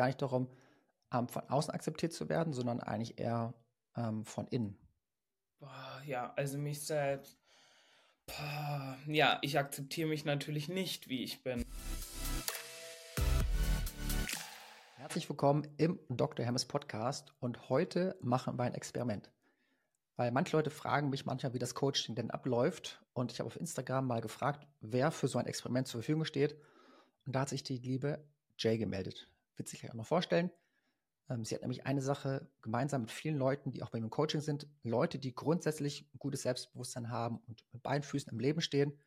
gar nicht darum, ähm, von außen akzeptiert zu werden, sondern eigentlich eher ähm, von innen. Boah, ja, also mich selbst. Ja, ich akzeptiere mich natürlich nicht, wie ich bin. Herzlich willkommen im Dr. Hermes Podcast und heute machen wir ein Experiment. Weil manche Leute fragen mich manchmal, wie das Coaching denn abläuft. Und ich habe auf Instagram mal gefragt, wer für so ein Experiment zur Verfügung steht. Und da hat sich die liebe Jay gemeldet. Wird sich gleich auch noch vorstellen. Ähm, sie hat nämlich eine Sache gemeinsam mit vielen Leuten, die auch bei mir im Coaching sind. Leute, die grundsätzlich ein gutes Selbstbewusstsein haben und mit beiden Füßen im Leben stehen.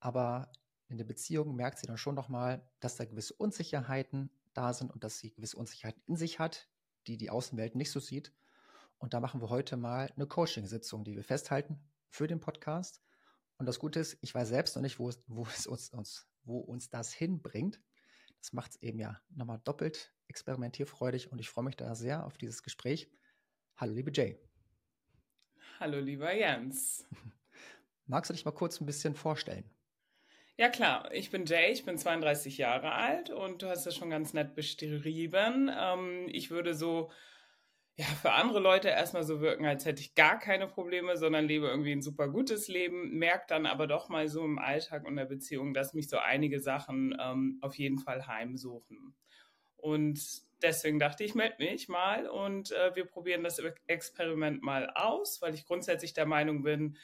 Aber in der Beziehung merkt sie dann schon nochmal, dass da gewisse Unsicherheiten da sind und dass sie gewisse Unsicherheiten in sich hat, die die Außenwelt nicht so sieht. Und da machen wir heute mal eine Coaching-Sitzung, die wir festhalten für den Podcast. Und das Gute ist, ich weiß selbst noch nicht, wo es, wo es uns, uns, wo uns das hinbringt. Das macht es eben ja nochmal doppelt experimentierfreudig und ich freue mich da sehr auf dieses Gespräch. Hallo, liebe Jay. Hallo, lieber Jens. Magst du dich mal kurz ein bisschen vorstellen? Ja klar, ich bin Jay, ich bin 32 Jahre alt und du hast das schon ganz nett beschrieben. Ähm, ich würde so ja, für andere Leute erstmal so wirken, als hätte ich gar keine Probleme, sondern lebe irgendwie ein super gutes Leben, merke dann aber doch mal so im Alltag und der Beziehung, dass mich so einige Sachen ähm, auf jeden Fall heimsuchen. Und deswegen dachte ich, melde mich mal und äh, wir probieren das Experiment mal aus, weil ich grundsätzlich der Meinung bin,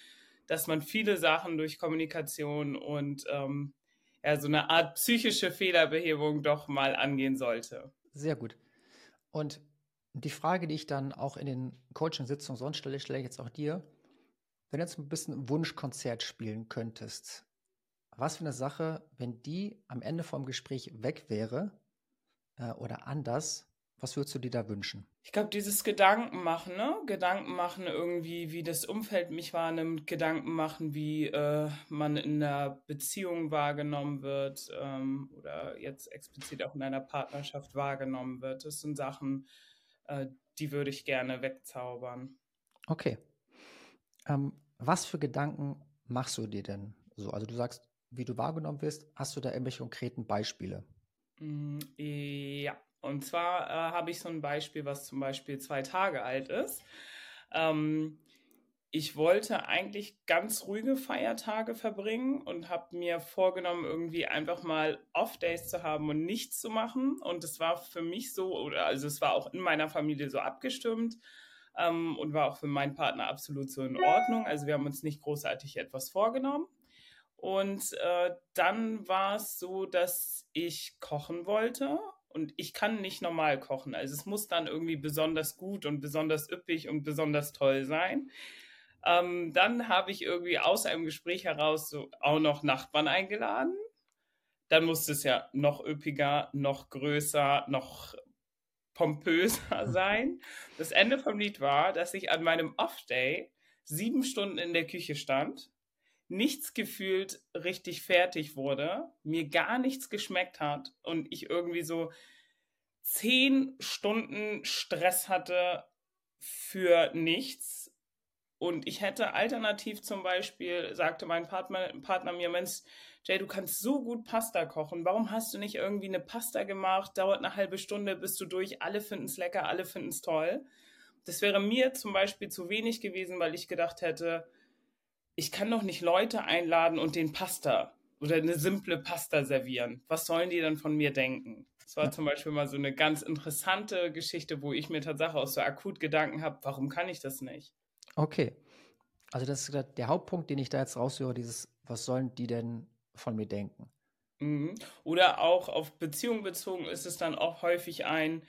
dass man viele Sachen durch Kommunikation und ähm, ja, so eine Art psychische Fehlerbehebung doch mal angehen sollte. Sehr gut. Und die Frage, die ich dann auch in den Coaching-Sitzungen sonst stelle, stelle ich jetzt auch dir. Wenn du jetzt ein bisschen Wunschkonzert spielen könntest, was für eine Sache, wenn die am Ende vom Gespräch weg wäre äh, oder anders, was würdest du dir da wünschen? Ich glaube, dieses Gedanken machen, ne? Gedanken machen irgendwie, wie das Umfeld mich wahrnimmt, Gedanken machen, wie äh, man in der Beziehung wahrgenommen wird ähm, oder jetzt explizit auch in einer Partnerschaft wahrgenommen wird. Das sind Sachen, die würde ich gerne wegzaubern. Okay. Ähm, was für Gedanken machst du dir denn so? Also du sagst, wie du wahrgenommen wirst, hast du da irgendwelche konkreten Beispiele? Mm, ja, und zwar äh, habe ich so ein Beispiel, was zum Beispiel zwei Tage alt ist. Ähm, ich wollte eigentlich ganz ruhige Feiertage verbringen und habe mir vorgenommen, irgendwie einfach mal Off-Days zu haben und nichts zu machen. Und es war für mich so, oder also es war auch in meiner Familie so abgestimmt ähm, und war auch für meinen Partner absolut so in Ordnung. Also wir haben uns nicht großartig etwas vorgenommen. Und äh, dann war es so, dass ich kochen wollte und ich kann nicht normal kochen. Also es muss dann irgendwie besonders gut und besonders üppig und besonders toll sein. Ähm, dann habe ich irgendwie aus einem Gespräch heraus so auch noch Nachbarn eingeladen. Dann musste es ja noch üppiger, noch größer, noch pompöser sein. Das Ende vom Lied war, dass ich an meinem Off-Day sieben Stunden in der Küche stand, nichts gefühlt richtig fertig wurde, mir gar nichts geschmeckt hat und ich irgendwie so zehn Stunden Stress hatte für nichts. Und ich hätte alternativ zum Beispiel, sagte mein Partner, Partner mir, Mensch, Jay, du kannst so gut Pasta kochen. Warum hast du nicht irgendwie eine Pasta gemacht? Dauert eine halbe Stunde, bist du durch. Alle finden es lecker, alle finden es toll. Das wäre mir zum Beispiel zu wenig gewesen, weil ich gedacht hätte, ich kann doch nicht Leute einladen und den Pasta oder eine simple Pasta servieren. Was sollen die dann von mir denken? Das war ja. zum Beispiel mal so eine ganz interessante Geschichte, wo ich mir tatsächlich auch so akut Gedanken habe, warum kann ich das nicht? Okay. Also das ist der Hauptpunkt, den ich da jetzt raushöre, dieses, was sollen die denn von mir denken? Mhm. Oder auch auf Beziehungen bezogen ist es dann auch häufig ein,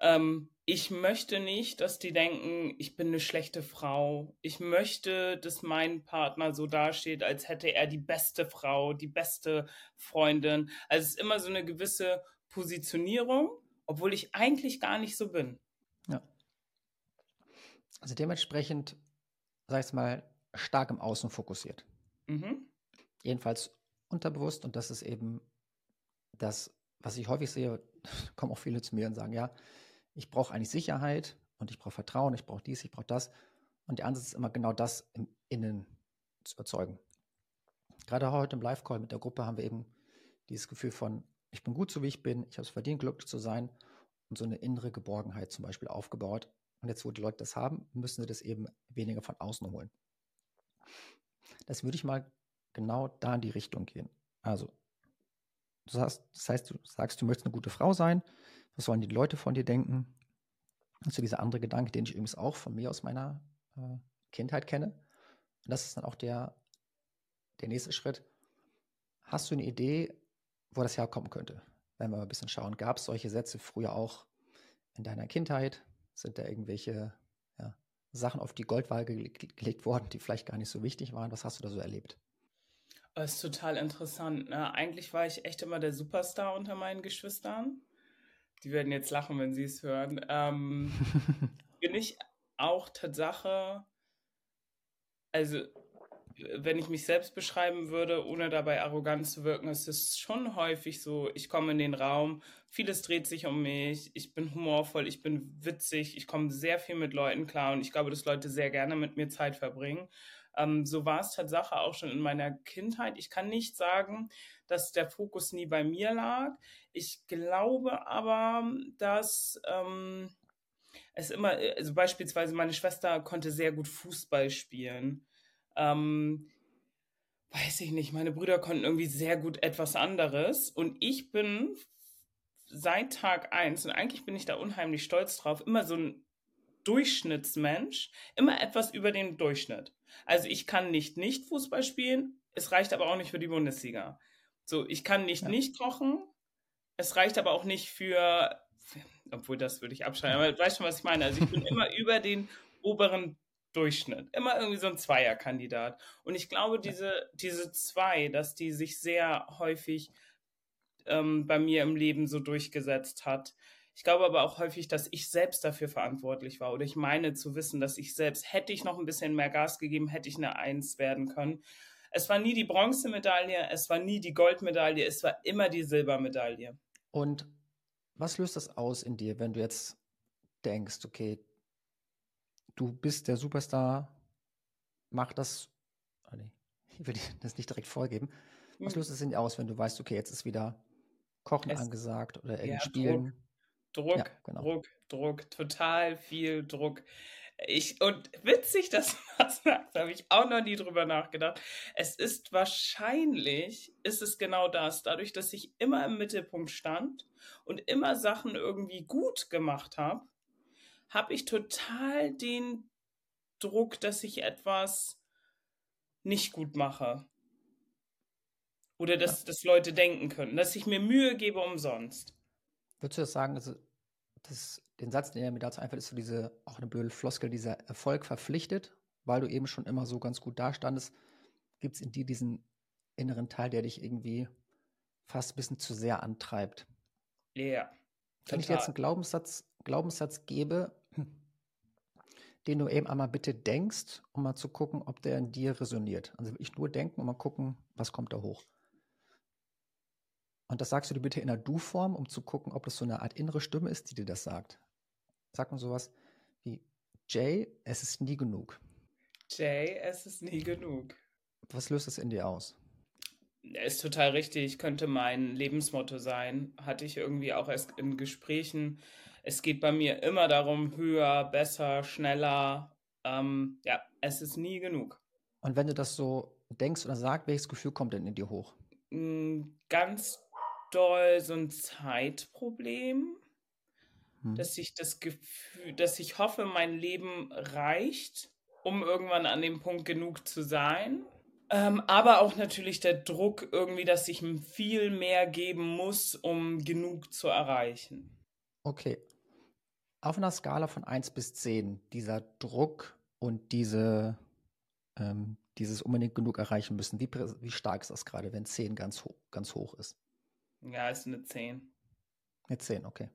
ähm, ich möchte nicht, dass die denken, ich bin eine schlechte Frau. Ich möchte, dass mein Partner so dasteht, als hätte er die beste Frau, die beste Freundin. Also es ist immer so eine gewisse Positionierung, obwohl ich eigentlich gar nicht so bin. Ja. Also dementsprechend, sag ich mal, stark im Außen fokussiert. Mhm. Jedenfalls unterbewusst und das ist eben das, was ich häufig sehe, kommen auch viele zu mir und sagen, ja, ich brauche eigentlich Sicherheit und ich brauche Vertrauen, ich brauche dies, ich brauche das. Und der Ansatz ist immer genau das im Innen zu erzeugen. Gerade heute im Live-Call mit der Gruppe haben wir eben dieses Gefühl von ich bin gut so wie ich bin, ich habe es verdient, glücklich zu sein und so eine innere Geborgenheit zum Beispiel aufgebaut. Und jetzt, wo die Leute das haben, müssen sie das eben weniger von außen holen. Das würde ich mal genau da in die Richtung gehen. Also, du sagst, das heißt, du sagst, du möchtest eine gute Frau sein. Was sollen die Leute von dir denken? Das ist dieser andere Gedanke, den ich übrigens auch von mir aus meiner äh, Kindheit kenne. Und das ist dann auch der, der nächste Schritt. Hast du eine Idee, wo das herkommen könnte? Wenn wir mal ein bisschen schauen, gab es solche Sätze früher auch in deiner Kindheit? Sind da irgendwelche ja, Sachen auf die Goldwaage gelegt worden, die vielleicht gar nicht so wichtig waren? Was hast du da so erlebt? Das ist total interessant. Ne? Eigentlich war ich echt immer der Superstar unter meinen Geschwistern. Die werden jetzt lachen, wenn sie es hören. Ähm, bin ich auch Tatsache, also wenn ich mich selbst beschreiben würde, ohne dabei arrogant zu wirken, ist es schon häufig so, ich komme in den Raum, vieles dreht sich um mich, ich bin humorvoll, ich bin witzig, ich komme sehr viel mit Leuten klar und ich glaube, dass Leute sehr gerne mit mir Zeit verbringen. Ähm, so war es Tatsache auch schon in meiner Kindheit. Ich kann nicht sagen, dass der Fokus nie bei mir lag. Ich glaube aber, dass ähm, es immer, also beispielsweise meine Schwester konnte sehr gut Fußball spielen. Ähm, weiß ich nicht, meine Brüder konnten irgendwie sehr gut etwas anderes. Und ich bin seit Tag eins, und eigentlich bin ich da unheimlich stolz drauf, immer so ein Durchschnittsmensch, immer etwas über den Durchschnitt. Also ich kann nicht nicht Fußball spielen, es reicht aber auch nicht für die Bundesliga. So, ich kann nicht ja. nicht kochen, es reicht aber auch nicht für, obwohl das würde ich abschreiben, aber du weißt schon, was ich meine. Also ich bin immer über den oberen Durchschnitt. Immer irgendwie so ein Zweierkandidat. Und ich glaube, diese, diese zwei, dass die sich sehr häufig ähm, bei mir im Leben so durchgesetzt hat. Ich glaube aber auch häufig, dass ich selbst dafür verantwortlich war. Oder ich meine zu wissen, dass ich selbst, hätte ich noch ein bisschen mehr Gas gegeben, hätte ich eine Eins werden können. Es war nie die Bronzemedaille, es war nie die Goldmedaille, es war immer die Silbermedaille. Und was löst das aus in dir, wenn du jetzt denkst, okay, du bist der Superstar, mach das. Oh nee, ich will dir das nicht direkt vorgeben. Was hm. löst es dir aus, wenn du weißt, okay, jetzt ist wieder Kochen es, angesagt oder irgendwie ja, Spielen? Druck, Druck, ja, genau. Druck, Druck, total viel Druck. Ich, und witzig, dass du das sagst, habe ich auch noch nie drüber nachgedacht. Es ist wahrscheinlich, ist es genau das, dadurch, dass ich immer im Mittelpunkt stand und immer Sachen irgendwie gut gemacht habe, habe ich total den Druck, dass ich etwas nicht gut mache. Oder dass, ja. dass Leute denken können, dass ich mir Mühe gebe umsonst. Würdest du das sagen, also das, den Satz, der mir dazu einfällt, ist so diese, auch eine blöde Floskel, dieser Erfolg verpflichtet, weil du eben schon immer so ganz gut dastandest, gibt es in dir diesen inneren Teil, der dich irgendwie fast ein bisschen zu sehr antreibt. Ja. Yeah, Wenn ich dir jetzt einen Glaubenssatz, Glaubenssatz gebe, den du eben einmal bitte denkst, um mal zu gucken, ob der in dir resoniert. Also wirklich nur denken und mal gucken, was kommt da hoch. Und das sagst du dir bitte in der Du-Form, um zu gucken, ob das so eine Art innere Stimme ist, die dir das sagt. Sag mal sowas wie, Jay, es ist nie genug. Jay, es ist nie genug. Was löst das in dir aus? Ist total richtig, könnte mein Lebensmotto sein. Hatte ich irgendwie auch erst in Gesprächen es geht bei mir immer darum, höher, besser, schneller. Ähm, ja, es ist nie genug. Und wenn du das so denkst oder sagst, welches Gefühl kommt denn in dir hoch? Mm, ganz doll so ein Zeitproblem, hm. dass ich das Gefühl, dass ich hoffe, mein Leben reicht, um irgendwann an dem Punkt genug zu sein. Ähm, aber auch natürlich der Druck irgendwie, dass ich viel mehr geben muss, um genug zu erreichen. Okay, auf einer Skala von 1 bis 10, dieser Druck und diese, ähm, dieses unbedingt genug erreichen müssen, wie, wie stark ist das gerade, wenn 10 ganz, ho ganz hoch ist? Ja, ist eine 10. Eine 10, okay.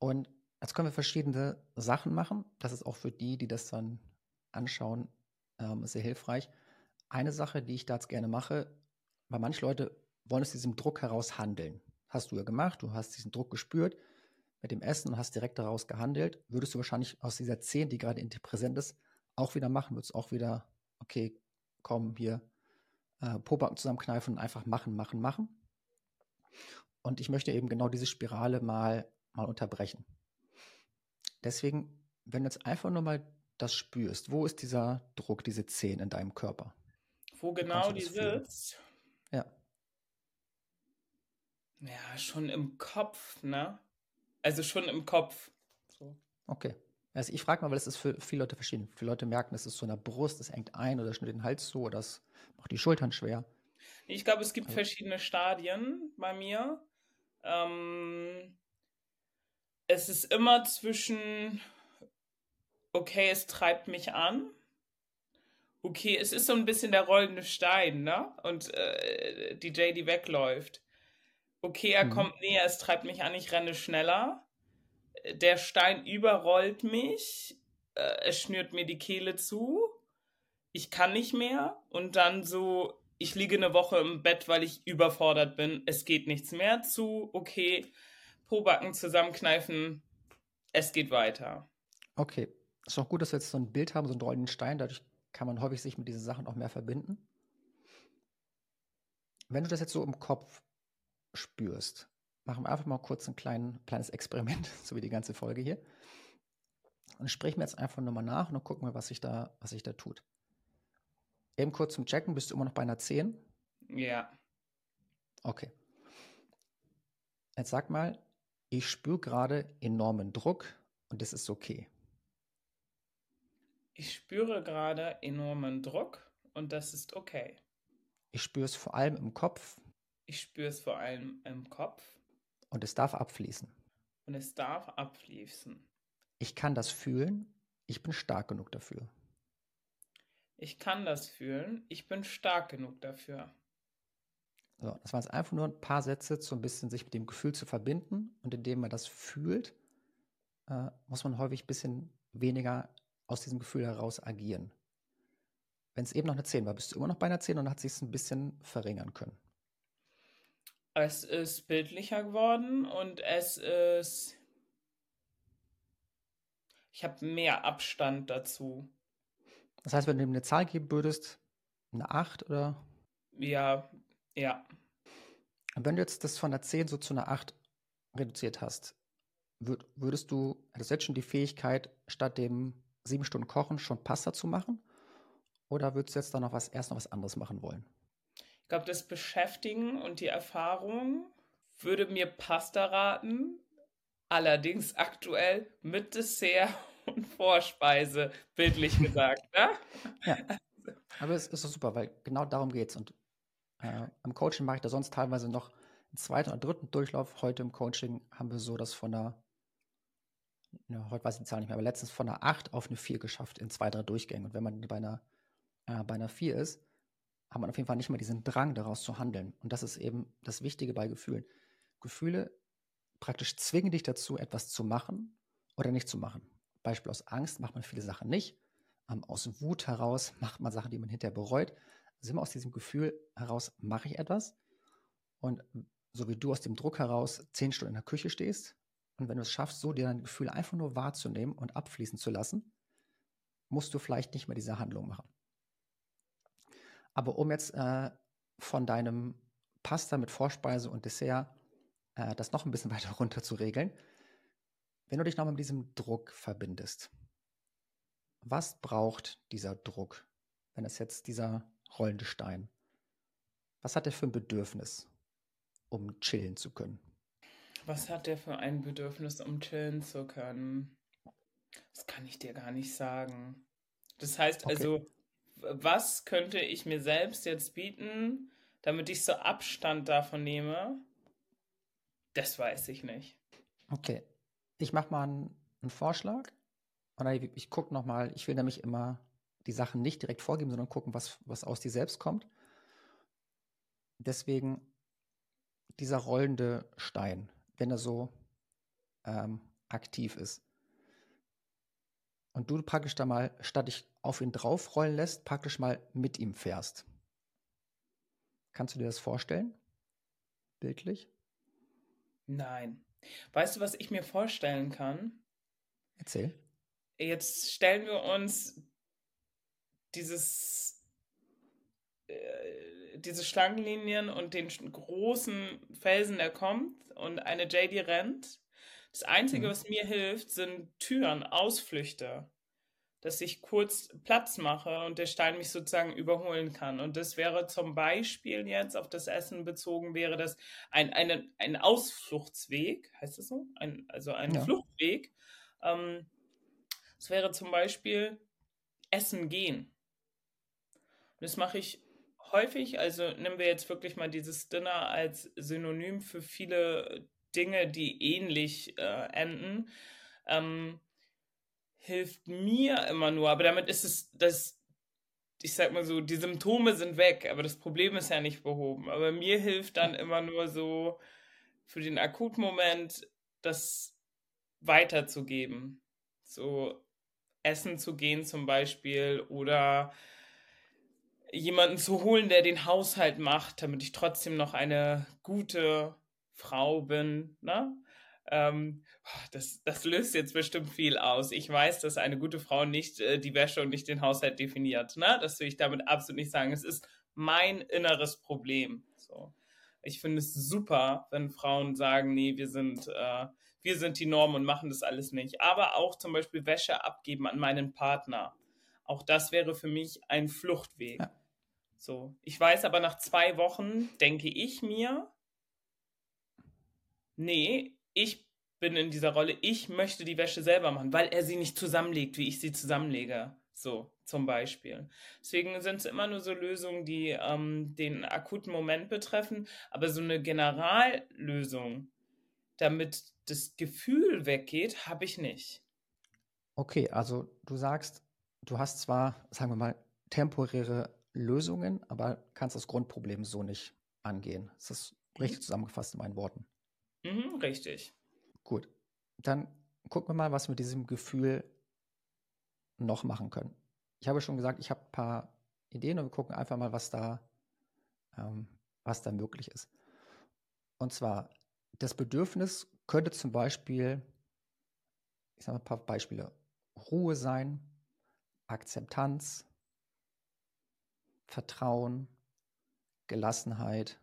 Und jetzt können wir verschiedene Sachen machen. Das ist auch für die, die das dann anschauen, ähm, sehr hilfreich. Eine Sache, die ich da jetzt gerne mache, weil manche Leute wollen aus diesem Druck heraus handeln. Hast du ja gemacht, du hast diesen Druck gespürt mit dem Essen und hast direkt daraus gehandelt, würdest du wahrscheinlich aus dieser 10, die gerade in dir präsent ist, auch wieder machen, würdest auch wieder, okay, komm, hier, äh, Pobacken zusammenkneifen und einfach machen, machen, machen. Und ich möchte eben genau diese Spirale mal, mal unterbrechen. Deswegen, wenn du jetzt einfach nur mal das spürst, wo ist dieser Druck, diese Zehen in deinem Körper? Wo genau die sitzt? Ja. Ja, schon im Kopf, ne? Also schon im Kopf. So. Okay. Also ich frage mal, weil es ist für viele Leute verschieden. Viele Leute merken, es ist so in der Brust, es engt ein oder schnürt den Hals zu oder es macht die Schultern schwer. Ich glaube, es gibt also. verschiedene Stadien bei mir. Ähm, es ist immer zwischen, okay, es treibt mich an. Okay, es ist so ein bisschen der rollende Stein, ne? Und äh, die JD wegläuft. Okay, er mhm. kommt näher, es treibt mich an, ich renne schneller. Der Stein überrollt mich, äh, es schnürt mir die Kehle zu. Ich kann nicht mehr. Und dann so, ich liege eine Woche im Bett, weil ich überfordert bin. Es geht nichts mehr zu. Okay, Pobacken zusammenkneifen. Es geht weiter. Okay. Ist auch gut, dass wir jetzt so ein Bild haben, so einen rollenden Stein. Dadurch kann man häufig sich mit diesen Sachen auch mehr verbinden. Wenn du das jetzt so im Kopf spürst, machen wir einfach mal kurz ein klein, kleines Experiment, so wie die ganze Folge hier. Und sprich mir jetzt einfach nochmal nach und dann gucken wir, was sich da, was sich da tut. Eben kurz zum Checken, bist du immer noch bei einer 10? Ja. Okay. Jetzt sag mal, ich spüre gerade enormen Druck und das ist okay. Ich spüre gerade enormen Druck und das ist okay. Ich spüre es vor allem im Kopf. Ich spüre es vor allem im Kopf. Und es darf abfließen. Und es darf abfließen. Ich kann das fühlen. Ich bin stark genug dafür. Ich kann das fühlen. Ich bin stark genug dafür. So, das waren jetzt einfach nur ein paar Sätze, so ein bisschen sich mit dem Gefühl zu verbinden. Und indem man das fühlt, äh, muss man häufig ein bisschen weniger aus diesem Gefühl heraus agieren. Wenn es eben noch eine 10 war, bist du immer noch bei einer 10 und hat sich es ein bisschen verringern können. Es ist bildlicher geworden und es ist. Ich habe mehr Abstand dazu. Das heißt, wenn du ihm eine Zahl geben würdest, eine 8 oder? Ja, ja. Und wenn du jetzt das von einer 10 so zu einer 8 reduziert hast, würdest du, hättest du jetzt schon die Fähigkeit, statt dem sieben Stunden Kochen schon Pasta zu machen? Oder würdest du jetzt da noch was, erst noch was anderes machen wollen? Ich glaube, das Beschäftigen und die Erfahrung würde mir Pasta raten. Allerdings aktuell mit Dessert und Vorspeise, bildlich gesagt. Ne? Ja. Aber es ist doch super, weil genau darum geht es. Und äh, im Coaching mache ich da sonst teilweise noch einen zweiten oder dritten Durchlauf. Heute im Coaching haben wir so das von einer, ja, heute weiß ich die Zahl nicht mehr, aber letztens von einer 8 auf eine 4 geschafft in zwei, drei Durchgängen. Und wenn man bei einer, äh, bei einer 4 ist, hat man auf jeden Fall nicht mehr diesen Drang daraus zu handeln. Und das ist eben das Wichtige bei Gefühlen. Gefühle praktisch zwingen dich dazu, etwas zu machen oder nicht zu machen. Beispiel aus Angst macht man viele Sachen nicht. Ähm, aus Wut heraus macht man Sachen, die man hinterher bereut. Also immer aus diesem Gefühl heraus mache ich etwas. Und so wie du aus dem Druck heraus zehn Stunden in der Küche stehst und wenn du es schaffst, so dir dein Gefühl einfach nur wahrzunehmen und abfließen zu lassen, musst du vielleicht nicht mehr diese Handlung machen. Aber um jetzt äh, von deinem Pasta mit Vorspeise und Dessert äh, das noch ein bisschen weiter runter zu regeln, wenn du dich nochmal mit diesem Druck verbindest, was braucht dieser Druck, wenn es jetzt dieser rollende Stein, was hat er für ein Bedürfnis, um chillen zu können? Was hat er für ein Bedürfnis, um chillen zu können? Das kann ich dir gar nicht sagen. Das heißt okay. also, was könnte ich mir selbst jetzt bieten, damit ich so Abstand davon nehme? Das weiß ich nicht. Okay, ich mache mal einen, einen, Vorschlag. Oder ich, ich gucke nochmal, ich will nämlich immer die Sachen nicht direkt vorgeben, sondern gucken, was, was aus dir selbst kommt. Deswegen dieser rollende Stein, wenn er so ähm, aktiv ist. Und du praktisch da mal, statt dich auf ihn draufrollen lässt, praktisch mal mit ihm fährst. Kannst du dir das vorstellen? Bildlich? Nein. Weißt du, was ich mir vorstellen kann? Erzähl. Jetzt stellen wir uns dieses, äh, diese Schlangenlinien und den großen Felsen, der kommt und eine JD rennt. Das Einzige, mhm. was mir hilft, sind Türen, Ausflüchte. Dass ich kurz Platz mache und der Stein mich sozusagen überholen kann. Und das wäre zum Beispiel jetzt auf das Essen bezogen, wäre das ein, eine, ein Ausfluchtsweg, heißt das so? Ein, also ein ja. Fluchtweg. Ähm, das wäre zum Beispiel Essen gehen. Und das mache ich häufig, also nehmen wir jetzt wirklich mal dieses Dinner als Synonym für viele Dinge, die ähnlich äh, enden, ähm, hilft mir immer nur, aber damit ist es, das, ich sag mal so, die Symptome sind weg, aber das Problem ist ja nicht behoben. Aber mir hilft dann immer nur so für den Akutmoment, das weiterzugeben. So essen zu gehen zum Beispiel oder jemanden zu holen, der den Haushalt macht, damit ich trotzdem noch eine gute Frau bin. Ne? Ähm, das, das löst jetzt bestimmt viel aus. Ich weiß, dass eine gute Frau nicht äh, die Wäsche und nicht den Haushalt definiert. Ne? Das will ich damit absolut nicht sagen. Es ist mein inneres Problem. So. Ich finde es super, wenn Frauen sagen, nee, wir sind, äh, wir sind die Norm und machen das alles nicht. Aber auch zum Beispiel Wäsche abgeben an meinen Partner. Auch das wäre für mich ein Fluchtweg. Ja. So. Ich weiß aber nach zwei Wochen, denke ich mir, nee, ich bin in dieser Rolle, ich möchte die Wäsche selber machen, weil er sie nicht zusammenlegt, wie ich sie zusammenlege. So, zum Beispiel. Deswegen sind es immer nur so Lösungen, die ähm, den akuten Moment betreffen, aber so eine Generallösung, damit das Gefühl weggeht, habe ich nicht. Okay, also du sagst, du hast zwar, sagen wir mal, temporäre Lösungen, aber kannst das Grundproblem so nicht angehen. Ist das richtig mhm. zusammengefasst in meinen Worten? Mhm, richtig. Gut. Dann gucken wir mal, was wir mit diesem Gefühl noch machen können. Ich habe schon gesagt, ich habe ein paar Ideen und wir gucken einfach mal, was da, ähm, was da möglich ist. Und zwar, das Bedürfnis könnte zum Beispiel, ich sage mal ein paar Beispiele, Ruhe sein, Akzeptanz, Vertrauen, Gelassenheit,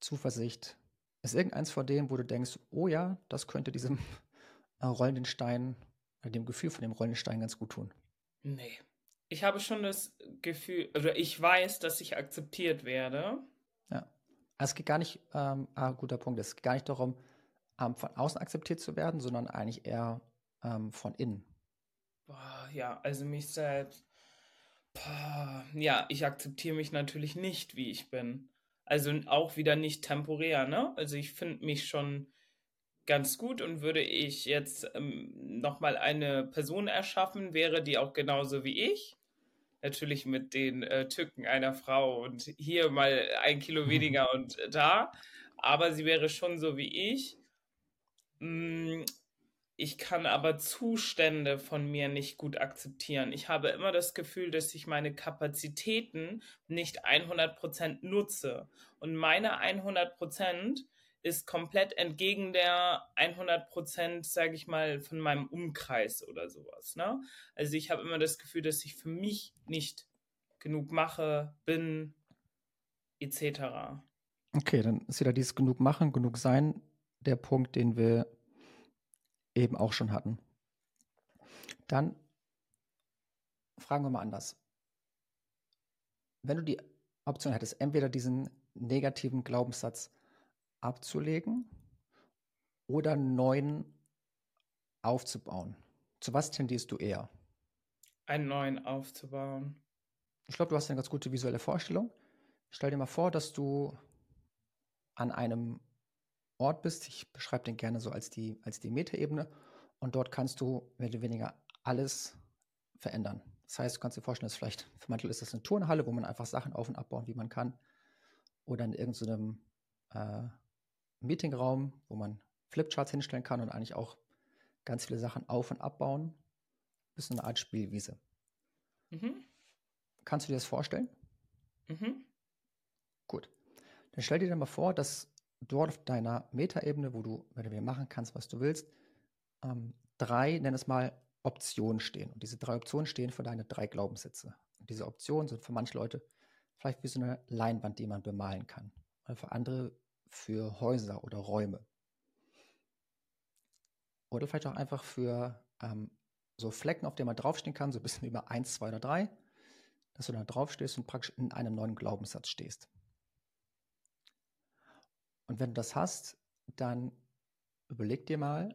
Zuversicht. Ist irgendeins von denen, wo du denkst, oh ja, das könnte diesem äh, rollenden Stein, äh, dem Gefühl von dem rollenden Stein ganz gut tun? Nee. Ich habe schon das Gefühl, oder ich weiß, dass ich akzeptiert werde. Ja. Also es geht gar nicht, ähm, ah, guter Punkt, es geht gar nicht darum, ähm, von außen akzeptiert zu werden, sondern eigentlich eher ähm, von innen. Boah, ja, also mich selbst. Ja, ich akzeptiere mich natürlich nicht, wie ich bin. Also auch wieder nicht temporär, ne? Also ich finde mich schon ganz gut und würde ich jetzt ähm, nochmal eine Person erschaffen, wäre die auch genauso wie ich. Natürlich mit den äh, Tücken einer Frau und hier mal ein Kilo weniger und da. Aber sie wäre schon so wie ich. Ich kann aber Zustände von mir nicht gut akzeptieren. Ich habe immer das Gefühl, dass ich meine Kapazitäten nicht 100% nutze. Und meine 100% ist komplett entgegen der 100%, sage ich mal, von meinem Umkreis oder sowas. Ne? Also ich habe immer das Gefühl, dass ich für mich nicht genug mache, bin, etc. Okay, dann ist wieder dieses genug machen, genug sein der Punkt, den wir eben auch schon hatten. Dann fragen wir mal anders. Wenn du die Option hättest, entweder diesen negativen Glaubenssatz abzulegen oder einen neuen aufzubauen, zu was tendierst du eher? Einen neuen aufzubauen. Ich glaube, du hast eine ganz gute visuelle Vorstellung. Stell dir mal vor, dass du an einem Ort bist. Ich beschreibe den gerne so als die, als die Metaebene. Und dort kannst du mehr oder weniger alles verändern. Das heißt, du kannst dir vorstellen, dass vielleicht für manche ist das eine Turnhalle, wo man einfach Sachen auf- und abbauen, wie man kann. Oder in irgendeinem äh, Meetingraum, wo man Flipcharts hinstellen kann und eigentlich auch ganz viele Sachen auf- und abbauen. Bis eine Art Spielwiese. Mhm. Kannst du dir das vorstellen? Mhm. Gut. Dann stell dir dann mal vor, dass dort auf deiner Metaebene, wo du, wenn du machen kannst, was du willst, ähm, drei, nenn es mal, Optionen stehen. Und diese drei Optionen stehen für deine drei Glaubenssätze. Und diese Optionen sind für manche Leute vielleicht wie so eine Leinwand, die man bemalen kann. Oder für andere für Häuser oder Räume. Oder vielleicht auch einfach für ähm, so Flecken, auf denen man draufstehen kann, so ein bisschen wie bei 1, 2 oder 3, dass du da draufstehst und praktisch in einem neuen Glaubenssatz stehst. Und wenn du das hast, dann überleg dir mal,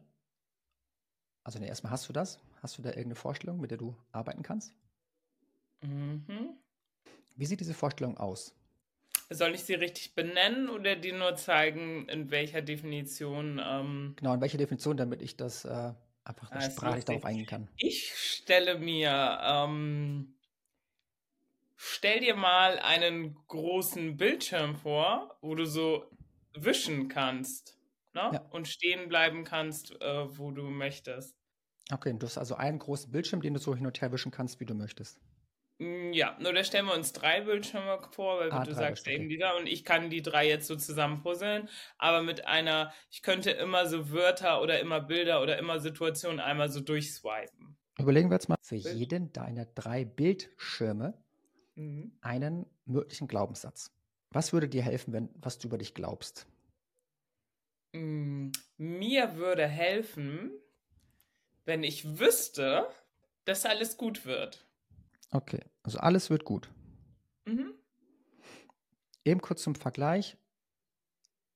also nee, erstmal hast du das, hast du da irgendeine Vorstellung, mit der du arbeiten kannst? Mhm. Wie sieht diese Vorstellung aus? Soll ich sie richtig benennen oder dir nur zeigen, in welcher Definition? Ähm, genau, in welcher Definition, damit ich das äh, einfach also sprachlich darauf eingehen kann. Ich stelle mir, ähm, stell dir mal einen großen Bildschirm vor, wo du so wischen kannst ne? Ja. und stehen bleiben kannst, äh, wo du möchtest. Okay, du hast also einen großen Bildschirm, den du so hin und her wischen kannst, wie du möchtest. Mm, ja, nur da stellen wir uns drei Bildschirme vor, weil ah, du sagst eben okay. wieder und ich kann die drei jetzt so zusammen puzzeln, aber mit einer, ich könnte immer so Wörter oder immer Bilder oder immer Situationen einmal so durchswipen. Überlegen wir jetzt mal für jeden deiner drei Bildschirme mhm. einen möglichen Glaubenssatz. Was würde dir helfen, wenn was du über dich glaubst? Mm, mir würde helfen, wenn ich wüsste, dass alles gut wird. Okay, also alles wird gut. Mhm. Eben kurz zum Vergleich.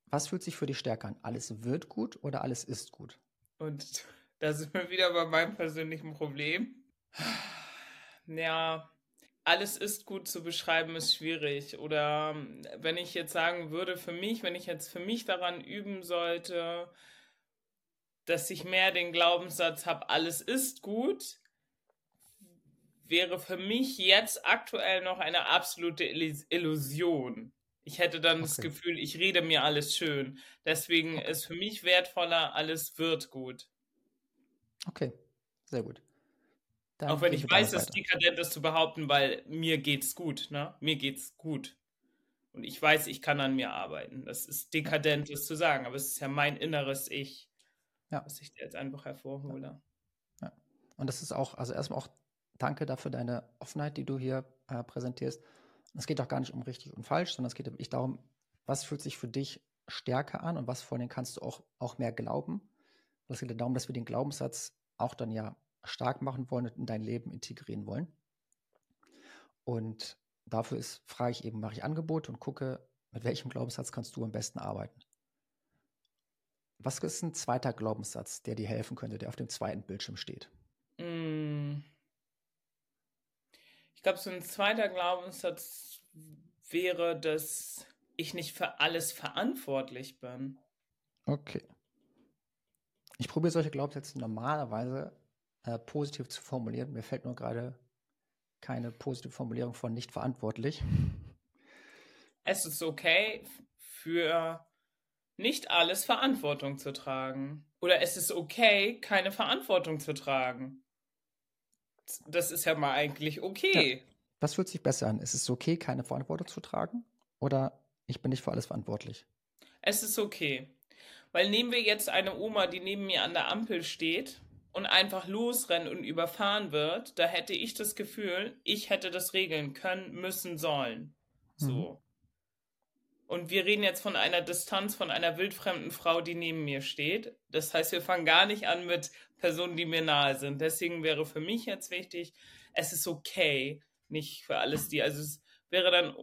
Was fühlt sich für dich stärker an? Alles wird gut oder alles ist gut? Und da sind wir wieder bei meinem persönlichen Problem. Ja, alles ist gut zu beschreiben, ist schwierig. Oder ähm, wenn ich jetzt sagen würde, für mich, wenn ich jetzt für mich daran üben sollte, dass ich mehr den Glaubenssatz habe, alles ist gut, wäre für mich jetzt aktuell noch eine absolute Illusion. Ich hätte dann okay. das Gefühl, ich rede mir alles schön. Deswegen okay. ist für mich wertvoller, alles wird gut. Okay, sehr gut. Dann Auch wenn ich weiß, dass es dekadent ist zu behaupten, weil mir geht's gut, ne? Mir geht's gut. Und ich weiß, ich kann an mir arbeiten. Das ist dekadent, das zu sagen, aber es ist ja mein inneres Ich, ja. was ich jetzt einfach hervorhole. Ja. Und das ist auch, also erstmal auch danke dafür deine Offenheit, die du hier äh, präsentierst. es geht auch gar nicht um richtig und falsch, sondern es geht wirklich darum, was fühlt sich für dich stärker an und was vor allem kannst du auch, auch mehr glauben. Es geht darum, dass wir den Glaubenssatz auch dann ja stark machen wollen und in dein Leben integrieren wollen. Und dafür ist, frage ich eben, mache ich Angebote und gucke, mit welchem Glaubenssatz kannst du am besten arbeiten. Was ist ein zweiter Glaubenssatz, der dir helfen könnte, der auf dem zweiten Bildschirm steht? Mm. Ich glaube, so ein zweiter Glaubenssatz wäre, dass ich nicht für alles verantwortlich bin. Okay. Ich probiere solche Glaubenssätze normalerweise äh, positiv zu formulieren. Mir fällt nur gerade keine positive Formulierung von nicht verantwortlich. Es ist okay, für nicht alles Verantwortung zu tragen. Oder es ist okay, keine Verantwortung zu tragen. Das ist ja mal eigentlich okay. Ja. Was fühlt sich besser an? Ist es okay, keine Verantwortung zu tragen? Oder ich bin nicht für alles verantwortlich? Es ist okay. Weil nehmen wir jetzt eine Oma, die neben mir an der Ampel steht und einfach losrennt und überfahren wird, da hätte ich das Gefühl, ich hätte das regeln können, müssen, sollen. So. Mhm. Und wir reden jetzt von einer Distanz von einer wildfremden Frau, die neben mir steht. Das heißt, wir fangen gar nicht an mit Personen, die mir nahe sind. Deswegen wäre für mich jetzt wichtig, es ist okay, nicht für alles die. Also es wäre dann,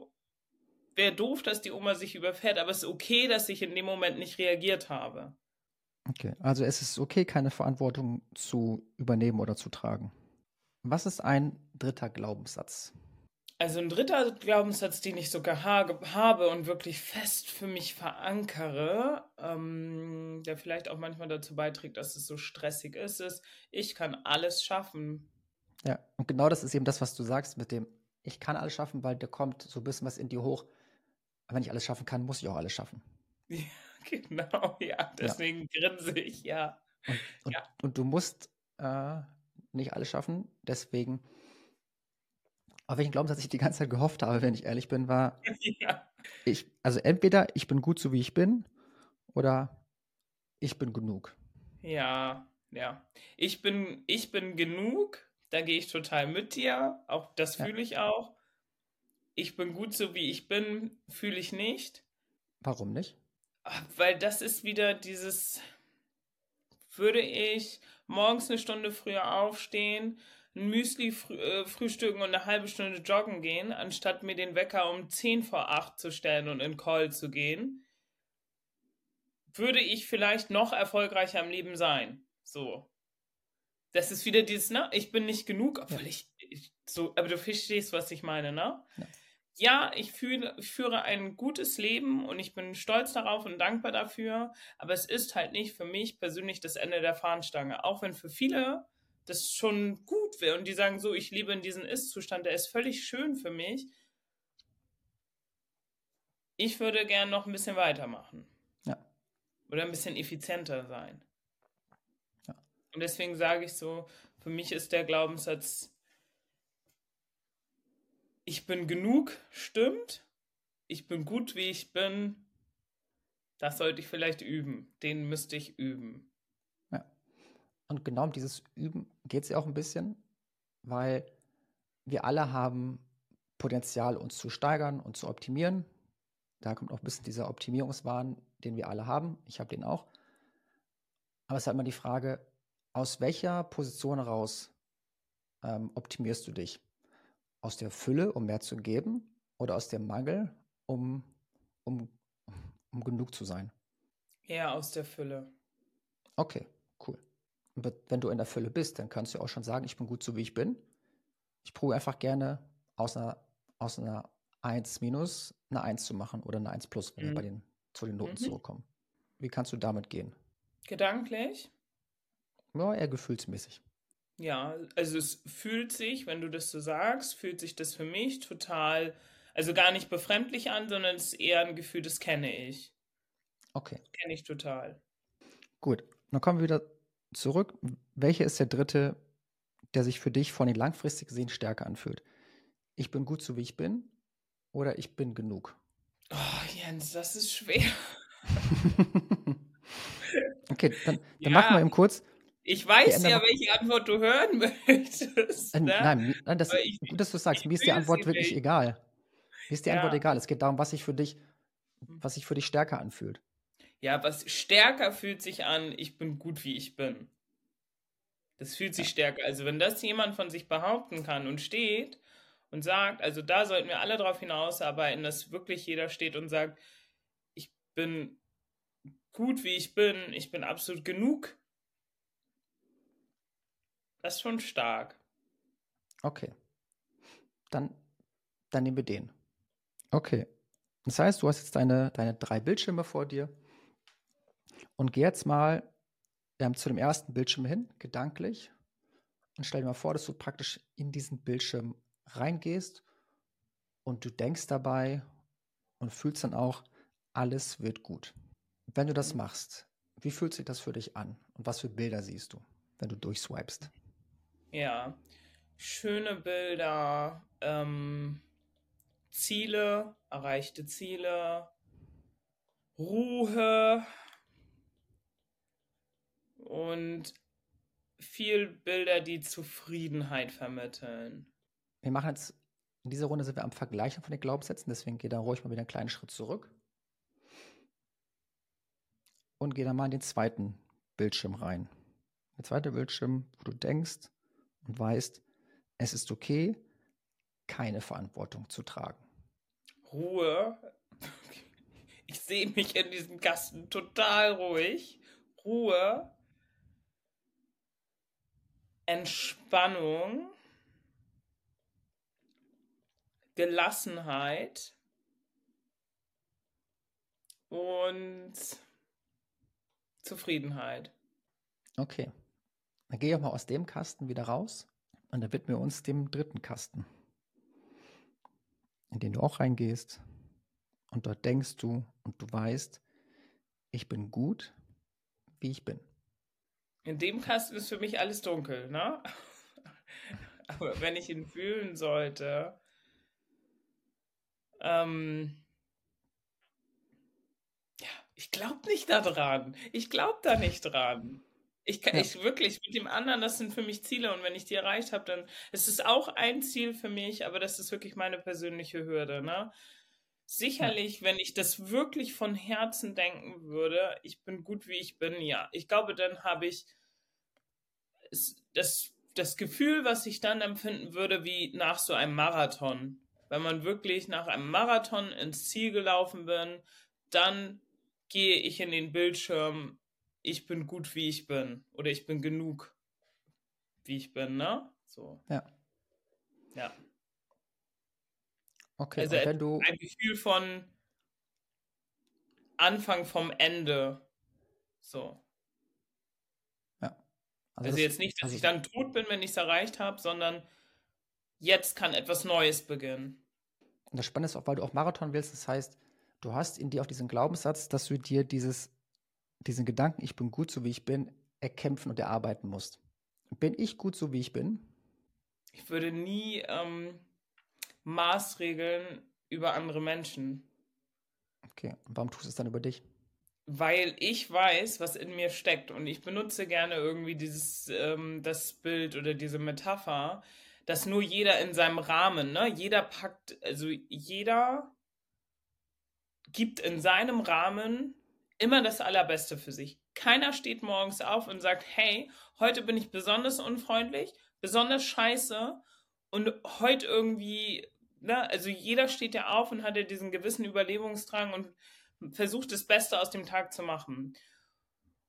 wäre doof, dass die Oma sich überfährt, aber es ist okay, dass ich in dem Moment nicht reagiert habe. Okay, also es ist okay, keine Verantwortung zu übernehmen oder zu tragen. Was ist ein dritter Glaubenssatz? Also ein dritter Glaubenssatz, den ich sogar habe und wirklich fest für mich verankere, ähm, der vielleicht auch manchmal dazu beiträgt, dass es so stressig ist, ist, ich kann alles schaffen. Ja, und genau das ist eben das, was du sagst mit dem, ich kann alles schaffen, weil da kommt so ein bisschen was in dir hoch. Aber wenn ich alles schaffen kann, muss ich auch alles schaffen. Ja. Genau, ja, deswegen ja. grinse ich, ja. Und, und, ja. und du musst äh, nicht alles schaffen, deswegen. Auf welchen Glaubenssatz ich die ganze Zeit gehofft habe, wenn ich ehrlich bin, war, ja. ich, also entweder ich bin gut so wie ich bin oder ich bin genug. Ja, ja. Ich bin, ich bin genug, da gehe ich total mit dir, auch das fühle ich auch. ich bin gut so wie ich bin, fühle ich nicht. Warum nicht? Weil das ist wieder dieses, würde ich morgens eine Stunde früher aufstehen, ein Müsli frü äh, frühstücken und eine halbe Stunde joggen gehen, anstatt mir den Wecker um 10 vor 8 zu stellen und in Call zu gehen, würde ich vielleicht noch erfolgreicher im Leben sein. So. Das ist wieder dieses, ne? Ich bin nicht genug, obwohl ich, ich, so, aber du verstehst, was ich meine, ne? Ja ja, ich, fühle, ich führe ein gutes Leben und ich bin stolz darauf und dankbar dafür, aber es ist halt nicht für mich persönlich das Ende der Fahnenstange. Auch wenn für viele das schon gut wäre und die sagen so, ich lebe in diesem Ist-Zustand, der ist völlig schön für mich. Ich würde gern noch ein bisschen weitermachen. Ja. Oder ein bisschen effizienter sein. Ja. Und deswegen sage ich so, für mich ist der Glaubenssatz, ich bin genug, stimmt. Ich bin gut, wie ich bin. Das sollte ich vielleicht üben. Den müsste ich üben. Ja. Und genau um dieses Üben geht es ja auch ein bisschen, weil wir alle haben Potenzial, uns zu steigern und zu optimieren. Da kommt auch ein bisschen dieser Optimierungswahn, den wir alle haben. Ich habe den auch. Aber es ist halt immer die Frage, aus welcher Position heraus ähm, optimierst du dich? Aus der Fülle, um mehr zu geben, oder aus dem Mangel, um, um, um genug zu sein? Eher aus der Fülle. Okay, cool. Und wenn du in der Fülle bist, dann kannst du auch schon sagen, ich bin gut so, wie ich bin. Ich probiere einfach gerne aus einer, aus einer 1 minus eine 1 zu machen oder eine 1 plus, wenn mhm. wir bei den, zu den Noten mhm. zurückkommen. Wie kannst du damit gehen? Gedanklich? Ja, eher gefühlsmäßig. Ja, also es fühlt sich, wenn du das so sagst, fühlt sich das für mich total, also gar nicht befremdlich an, sondern es ist eher ein Gefühl, das kenne ich. Okay. Kenne ich total. Gut, dann kommen wir wieder zurück. Welcher ist der dritte, der sich für dich von den langfristig gesehen stärker anfühlt? Ich bin gut so wie ich bin oder ich bin genug? Oh, Jens, das ist schwer. okay, dann, dann ja. machen wir eben kurz. Ich weiß ja, welche Antwort du hören möchtest. Äh, ne? Nein, nein das ist gut, dass du sagst. Mir ist die Antwort wirklich nicht. egal. Mir ist die ja. Antwort egal. Es geht darum, was sich für dich, was sich für dich stärker anfühlt. Ja, was stärker fühlt sich an, ich bin gut, wie ich bin. Das fühlt sich stärker. Also, wenn das jemand von sich behaupten kann und steht und sagt, also da sollten wir alle darauf hinausarbeiten, dass wirklich jeder steht und sagt, ich bin gut, wie ich bin, ich bin absolut genug das ist schon stark. Okay. Dann, dann nehmen wir den. Okay. Das heißt, du hast jetzt deine, deine drei Bildschirme vor dir und geh jetzt mal ähm, zu dem ersten Bildschirm hin, gedanklich, und stell dir mal vor, dass du praktisch in diesen Bildschirm reingehst und du denkst dabei und fühlst dann auch, alles wird gut. Wenn du das machst, wie fühlt sich das für dich an und was für Bilder siehst du, wenn du durchswipest? Ja, schöne Bilder, ähm, Ziele, erreichte Ziele, Ruhe und viel Bilder, die Zufriedenheit vermitteln. Wir machen jetzt, in dieser Runde sind wir am Vergleichen von den Glaubenssätzen, deswegen geh da ruhig mal wieder einen kleinen Schritt zurück. Und geh da mal in den zweiten Bildschirm rein. Der zweite Bildschirm, wo du denkst, und weißt, es ist okay, keine Verantwortung zu tragen. Ruhe. Ich sehe mich in diesem Kasten total ruhig. Ruhe. Entspannung. Gelassenheit. Und Zufriedenheit. Okay. Dann gehe ich auch mal aus dem Kasten wieder raus und dann widmen wir uns dem dritten Kasten, in den du auch reingehst. Und dort denkst du und du weißt, ich bin gut, wie ich bin. In dem Kasten ist für mich alles dunkel, ne? Aber wenn ich ihn fühlen sollte, ähm, ja, ich glaube nicht daran. Ich glaube da nicht dran. Ich, kann, ja. ich wirklich, mit dem anderen, das sind für mich Ziele und wenn ich die erreicht habe, dann ist es auch ein Ziel für mich, aber das ist wirklich meine persönliche Hürde. Ne? Sicherlich, wenn ich das wirklich von Herzen denken würde, ich bin gut wie ich bin, ja. Ich glaube, dann habe ich das, das Gefühl, was ich dann empfinden würde, wie nach so einem Marathon. Wenn man wirklich nach einem Marathon ins Ziel gelaufen bin, dann gehe ich in den Bildschirm ich bin gut, wie ich bin. Oder ich bin genug, wie ich bin, ne? So. Ja. Ja. Okay, also wenn du. Ein Gefühl von Anfang vom Ende. So. Ja. Also, also jetzt nicht, dass also ich dann tot bin, wenn ich es erreicht habe, sondern jetzt kann etwas Neues beginnen. Und das Spannende ist auch, weil du auch Marathon willst, das heißt, du hast in dir auch diesen Glaubenssatz, dass du dir dieses diesen Gedanken, ich bin gut so wie ich bin, erkämpfen und erarbeiten musst. Bin ich gut so wie ich bin? Ich würde nie ähm, Maßregeln über andere Menschen. Okay, und warum tust du es dann über dich? Weil ich weiß, was in mir steckt und ich benutze gerne irgendwie dieses ähm, das Bild oder diese Metapher, dass nur jeder in seinem Rahmen, ne, jeder packt, also jeder gibt in seinem Rahmen immer das Allerbeste für sich. Keiner steht morgens auf und sagt, hey, heute bin ich besonders unfreundlich, besonders scheiße und heute irgendwie, ne, also jeder steht ja auf und hat ja diesen gewissen Überlebungsdrang und versucht das Beste aus dem Tag zu machen.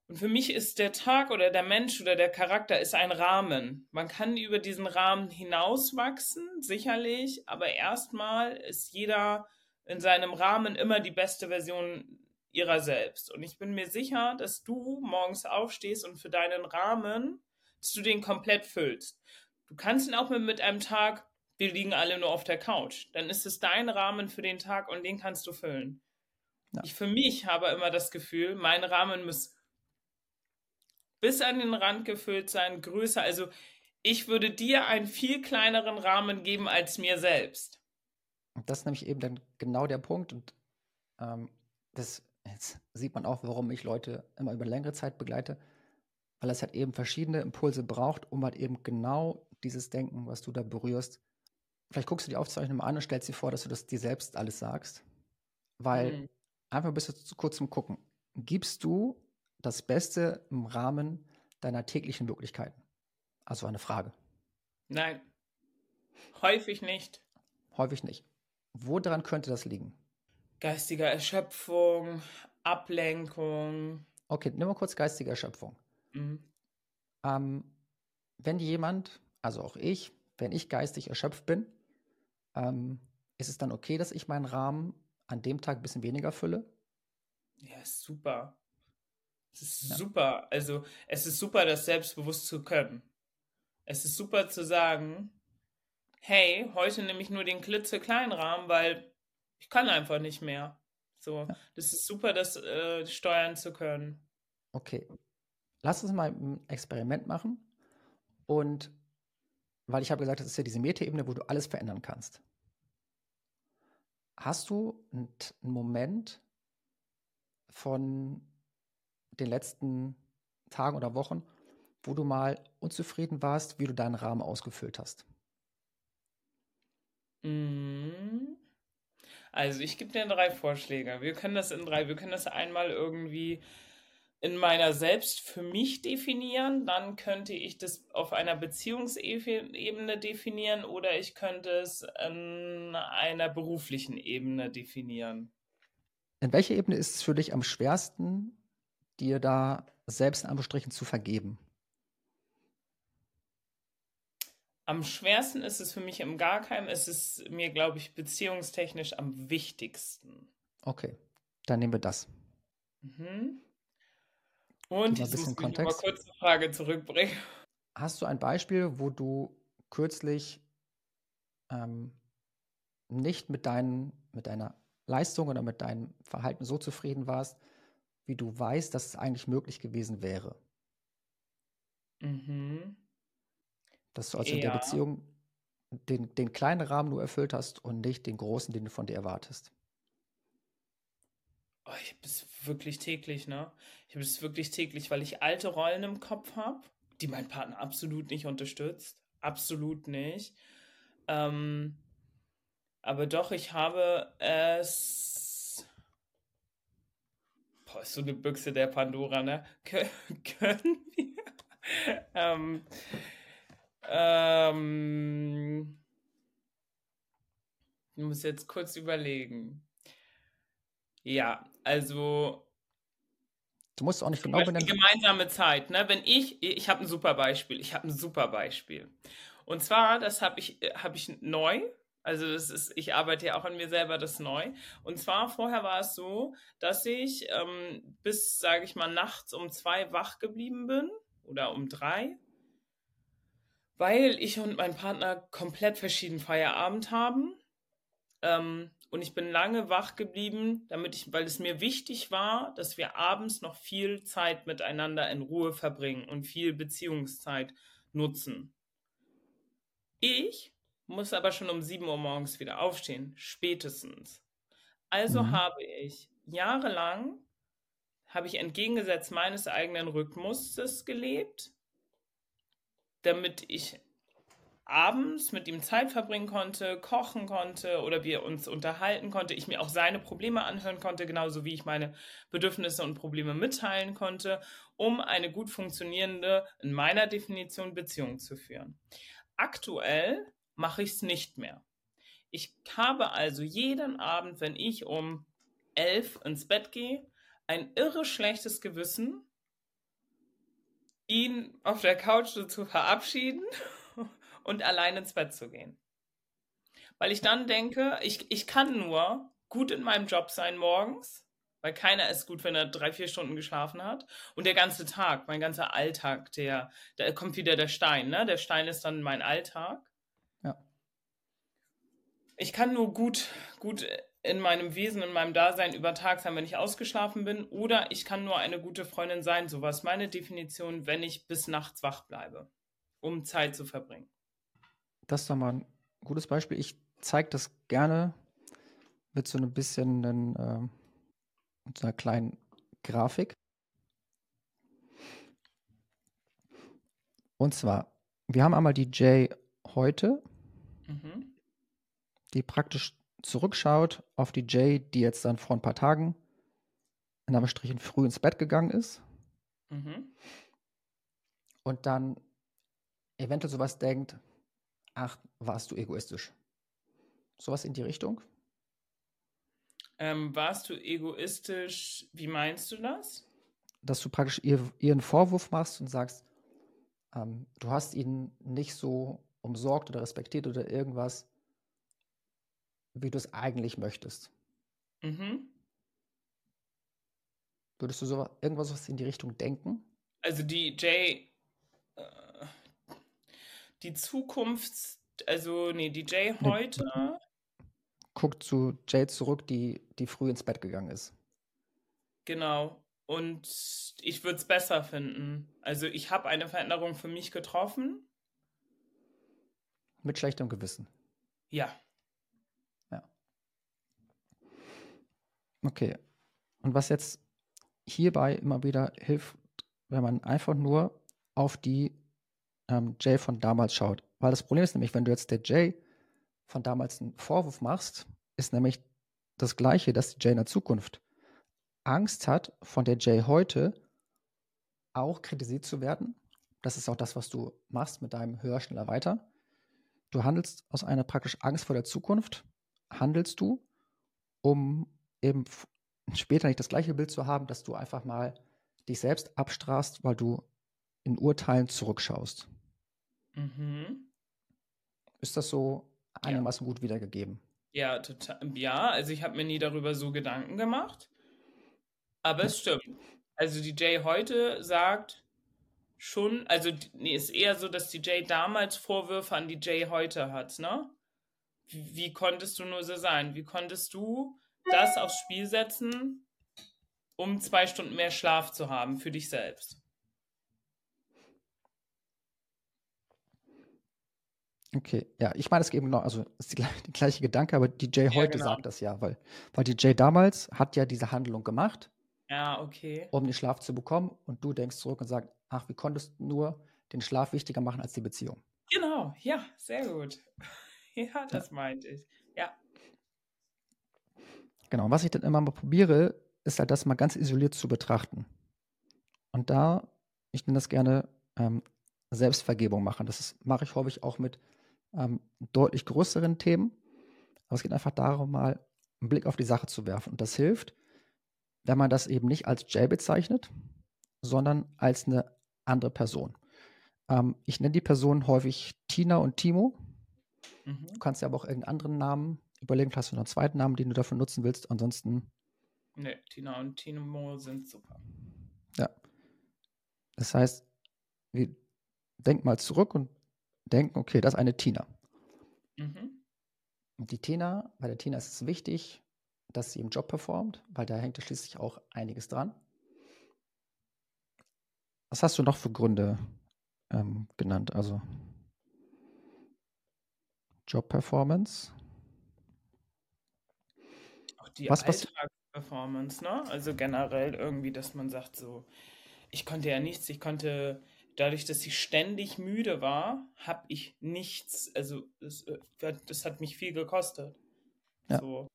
Und für mich ist der Tag oder der Mensch oder der Charakter ist ein Rahmen. Man kann über diesen Rahmen hinauswachsen, sicherlich, aber erstmal ist jeder in seinem Rahmen immer die beste Version ihrer selbst. Und ich bin mir sicher, dass du morgens aufstehst und für deinen Rahmen, dass du den komplett füllst. Du kannst ihn auch mit, einem Tag, wir liegen alle nur auf der Couch. Dann ist es dein Rahmen für den Tag und den kannst du füllen. Ja. Ich für mich habe immer das Gefühl, mein Rahmen muss bis an den Rand gefüllt sein, größer. Also ich würde dir einen viel kleineren Rahmen geben als mir selbst. Das ist nämlich eben dann genau der Punkt. Und ähm, das Jetzt sieht man auch, warum ich Leute immer über längere Zeit begleite, weil es halt eben verschiedene Impulse braucht, um halt eben genau dieses Denken, was du da berührst. Vielleicht guckst du die Aufzeichnung mal an und stellst dir vor, dass du das dir selbst alles sagst. Weil mhm. einfach bis zu kurz zum Gucken. Gibst du das Beste im Rahmen deiner täglichen Möglichkeiten? Also eine Frage. Nein. Häufig nicht. Häufig nicht. Woran könnte das liegen? Geistiger Erschöpfung, Ablenkung. Okay, nimm mal kurz geistige Erschöpfung. Mhm. Ähm, wenn jemand, also auch ich, wenn ich geistig erschöpft bin, ähm, ist es dann okay, dass ich meinen Rahmen an dem Tag ein bisschen weniger fülle? Ja, ist super. Es ist ja. super. Also, es ist super, das selbstbewusst zu können. Es ist super zu sagen, hey, heute nehme ich nur den klitzekleinen Rahmen, weil ich kann einfach nicht mehr. So, ja. das ist super, das äh, steuern zu können. Okay. Lass uns mal ein Experiment machen. Und weil ich habe gesagt, das ist ja diese Metaebene, wo du alles verändern kannst. Hast du einen Moment von den letzten Tagen oder Wochen, wo du mal unzufrieden warst, wie du deinen Rahmen ausgefüllt hast? Mhm. Also ich gebe dir drei Vorschläge. Wir können das in drei, wir können das einmal irgendwie in meiner selbst für mich definieren, dann könnte ich das auf einer Beziehungsebene definieren oder ich könnte es in einer beruflichen Ebene definieren. In welcher Ebene ist es für dich am schwersten, dir da selbst in Anführungsstrichen zu vergeben? Am schwersten ist es für mich im Garkheim, es ist mir, glaube ich, beziehungstechnisch am wichtigsten. Okay, dann nehmen wir das. Mhm. Und ich muss mich mal kurz eine Frage zurückbringen. Hast du ein Beispiel, wo du kürzlich ähm, nicht mit, deinen, mit deiner Leistung oder mit deinem Verhalten so zufrieden warst, wie du weißt, dass es eigentlich möglich gewesen wäre? Mhm. Dass du also ja. in der Beziehung den, den kleinen Rahmen nur erfüllt hast und nicht den großen, den du von dir erwartest. Oh, ich habe das wirklich täglich, ne? Ich habe das wirklich täglich, weil ich alte Rollen im Kopf habe, die mein Partner absolut nicht unterstützt. Absolut nicht. Ähm, aber doch, ich habe es. Boah, ist so eine Büchse der Pandora, ne? können wir. ähm, ähm, ich muss jetzt kurz überlegen. Ja, also. Du musst auch nicht genau benennen. Gemeinsame Zeit, ne? Wenn ich, ich habe ein super Beispiel. Ich habe ein super Beispiel. Und zwar, das habe ich, habe ich neu. Also das ist, ich arbeite ja auch an mir selber das neu. Und zwar vorher war es so, dass ich ähm, bis, sage ich mal, nachts um zwei wach geblieben bin oder um drei, weil ich und mein Partner komplett verschieden Feierabend haben. Ähm, und ich bin lange wach geblieben, damit ich, weil es mir wichtig war, dass wir abends noch viel Zeit miteinander in Ruhe verbringen und viel Beziehungszeit nutzen. Ich muss aber schon um 7 Uhr morgens wieder aufstehen, spätestens. Also mhm. habe ich jahrelang, habe ich entgegengesetzt meines eigenen Rhythmuses gelebt, damit ich abends mit ihm Zeit verbringen konnte, kochen konnte oder wir uns unterhalten konnte, ich mir auch seine Probleme anhören konnte, genauso wie ich meine Bedürfnisse und Probleme mitteilen konnte, um eine gut funktionierende, in meiner Definition, Beziehung zu führen. Aktuell mache ich es nicht mehr. Ich habe also jeden Abend, wenn ich um elf ins Bett gehe, ein irre schlechtes Gewissen, ihn auf der Couch zu verabschieden und allein ins Bett zu gehen. Weil ich dann denke, ich, ich kann nur gut in meinem Job sein morgens, weil keiner ist gut, wenn er drei, vier Stunden geschlafen hat. Und der ganze Tag, mein ganzer Alltag, der, da kommt wieder der Stein, ne? Der Stein ist dann mein Alltag. Ja. Ich kann nur gut, gut in meinem Wesen, in meinem Dasein über Tag sein, wenn ich ausgeschlafen bin, oder ich kann nur eine gute Freundin sein, so was meine Definition, wenn ich bis nachts wach bleibe, um Zeit zu verbringen das ist doch mal ein gutes Beispiel. Ich zeige das gerne mit so ein bisschen einen, äh, mit so einer kleinen Grafik. Und zwar, wir haben einmal die J heute, mhm. die praktisch zurückschaut auf die J, die jetzt dann vor ein paar Tagen in Anführungsstrichen früh ins Bett gegangen ist. Mhm. Und dann eventuell sowas denkt, ach, warst du egoistisch. Sowas in die Richtung? Ähm, warst du egoistisch? Wie meinst du das? Dass du praktisch ihr, ihren Vorwurf machst und sagst, ähm, du hast ihn nicht so umsorgt oder respektiert oder irgendwas, wie du es eigentlich möchtest. Mhm. Würdest du so irgendwas in die Richtung denken? Also die Jay die Zukunft, also nee, die Jay heute. Nee. Guckt zu Jay zurück, die, die früh ins Bett gegangen ist. Genau. Und ich würde es besser finden. Also ich habe eine Veränderung für mich getroffen. Mit schlechtem Gewissen. Ja. Okay. Und was jetzt hierbei immer wieder hilft, wenn man einfach nur auf die ähm, Jay von damals schaut. Weil das Problem ist nämlich, wenn du jetzt der Jay von damals einen Vorwurf machst, ist nämlich das Gleiche, dass die Jay in der Zukunft Angst hat, von der Jay heute auch kritisiert zu werden. Das ist auch das, was du machst mit deinem Höher, schneller, weiter. Du handelst aus einer praktisch Angst vor der Zukunft, handelst du, um eben später nicht das gleiche Bild zu haben, dass du einfach mal dich selbst abstrahlst, weil du in Urteilen zurückschaust. Mhm. Ist das so einigermaßen ja. gut wiedergegeben? Ja, total. Ja, also ich habe mir nie darüber so Gedanken gemacht. Aber es stimmt. Also die Jay heute sagt schon, also nee, ist eher so, dass die Jay damals Vorwürfe an die Jay heute hat, ne? Wie, wie konntest du nur so sein? Wie konntest du das aufs Spiel setzen, um zwei Stunden mehr Schlaf zu haben für dich selbst? Okay, ja, ich meine es eben genau, also ist die, die gleiche Gedanke, aber DJ Ja, heute genau. sagt das ja, weil, weil DJ damals hat ja diese Handlung gemacht, Ja, okay. um den Schlaf zu bekommen und du denkst zurück und sagst, ach, wie konntest du nur den Schlaf wichtiger machen als die Beziehung? Genau, ja, sehr gut. Ja, das meinte ich. Genau, was ich dann immer mal probiere, ist halt das mal ganz isoliert zu betrachten. Und da, ich nenne das gerne ähm, Selbstvergebung machen. Das mache ich häufig auch mit ähm, deutlich größeren Themen. Aber es geht einfach darum, mal einen Blick auf die Sache zu werfen. Und das hilft, wenn man das eben nicht als Jay bezeichnet, sondern als eine andere Person. Ähm, ich nenne die Personen häufig Tina und Timo. Mhm. Du kannst ja aber auch irgendeinen anderen Namen überlegen. Hast du noch einen zweiten Namen, den du dafür nutzen willst. Ansonsten, Ne, Tina und Timo sind super. ja. Das heißt, wir denken mal zurück und denken, okay, das ist eine Tina. Mhm. Und die Tina, bei der Tina ist es wichtig, dass sie im Job performt, weil da hängt ja schließlich auch einiges dran. Was hast du noch für Gründe ähm, genannt? Also Job-Performance. Auch die Was- Alltagsperformance, ne? Also generell irgendwie, dass man sagt so, ich konnte ja nichts, ich konnte, dadurch, dass ich ständig müde war, habe ich nichts, also das, äh, das hat mich viel gekostet. Ja. So.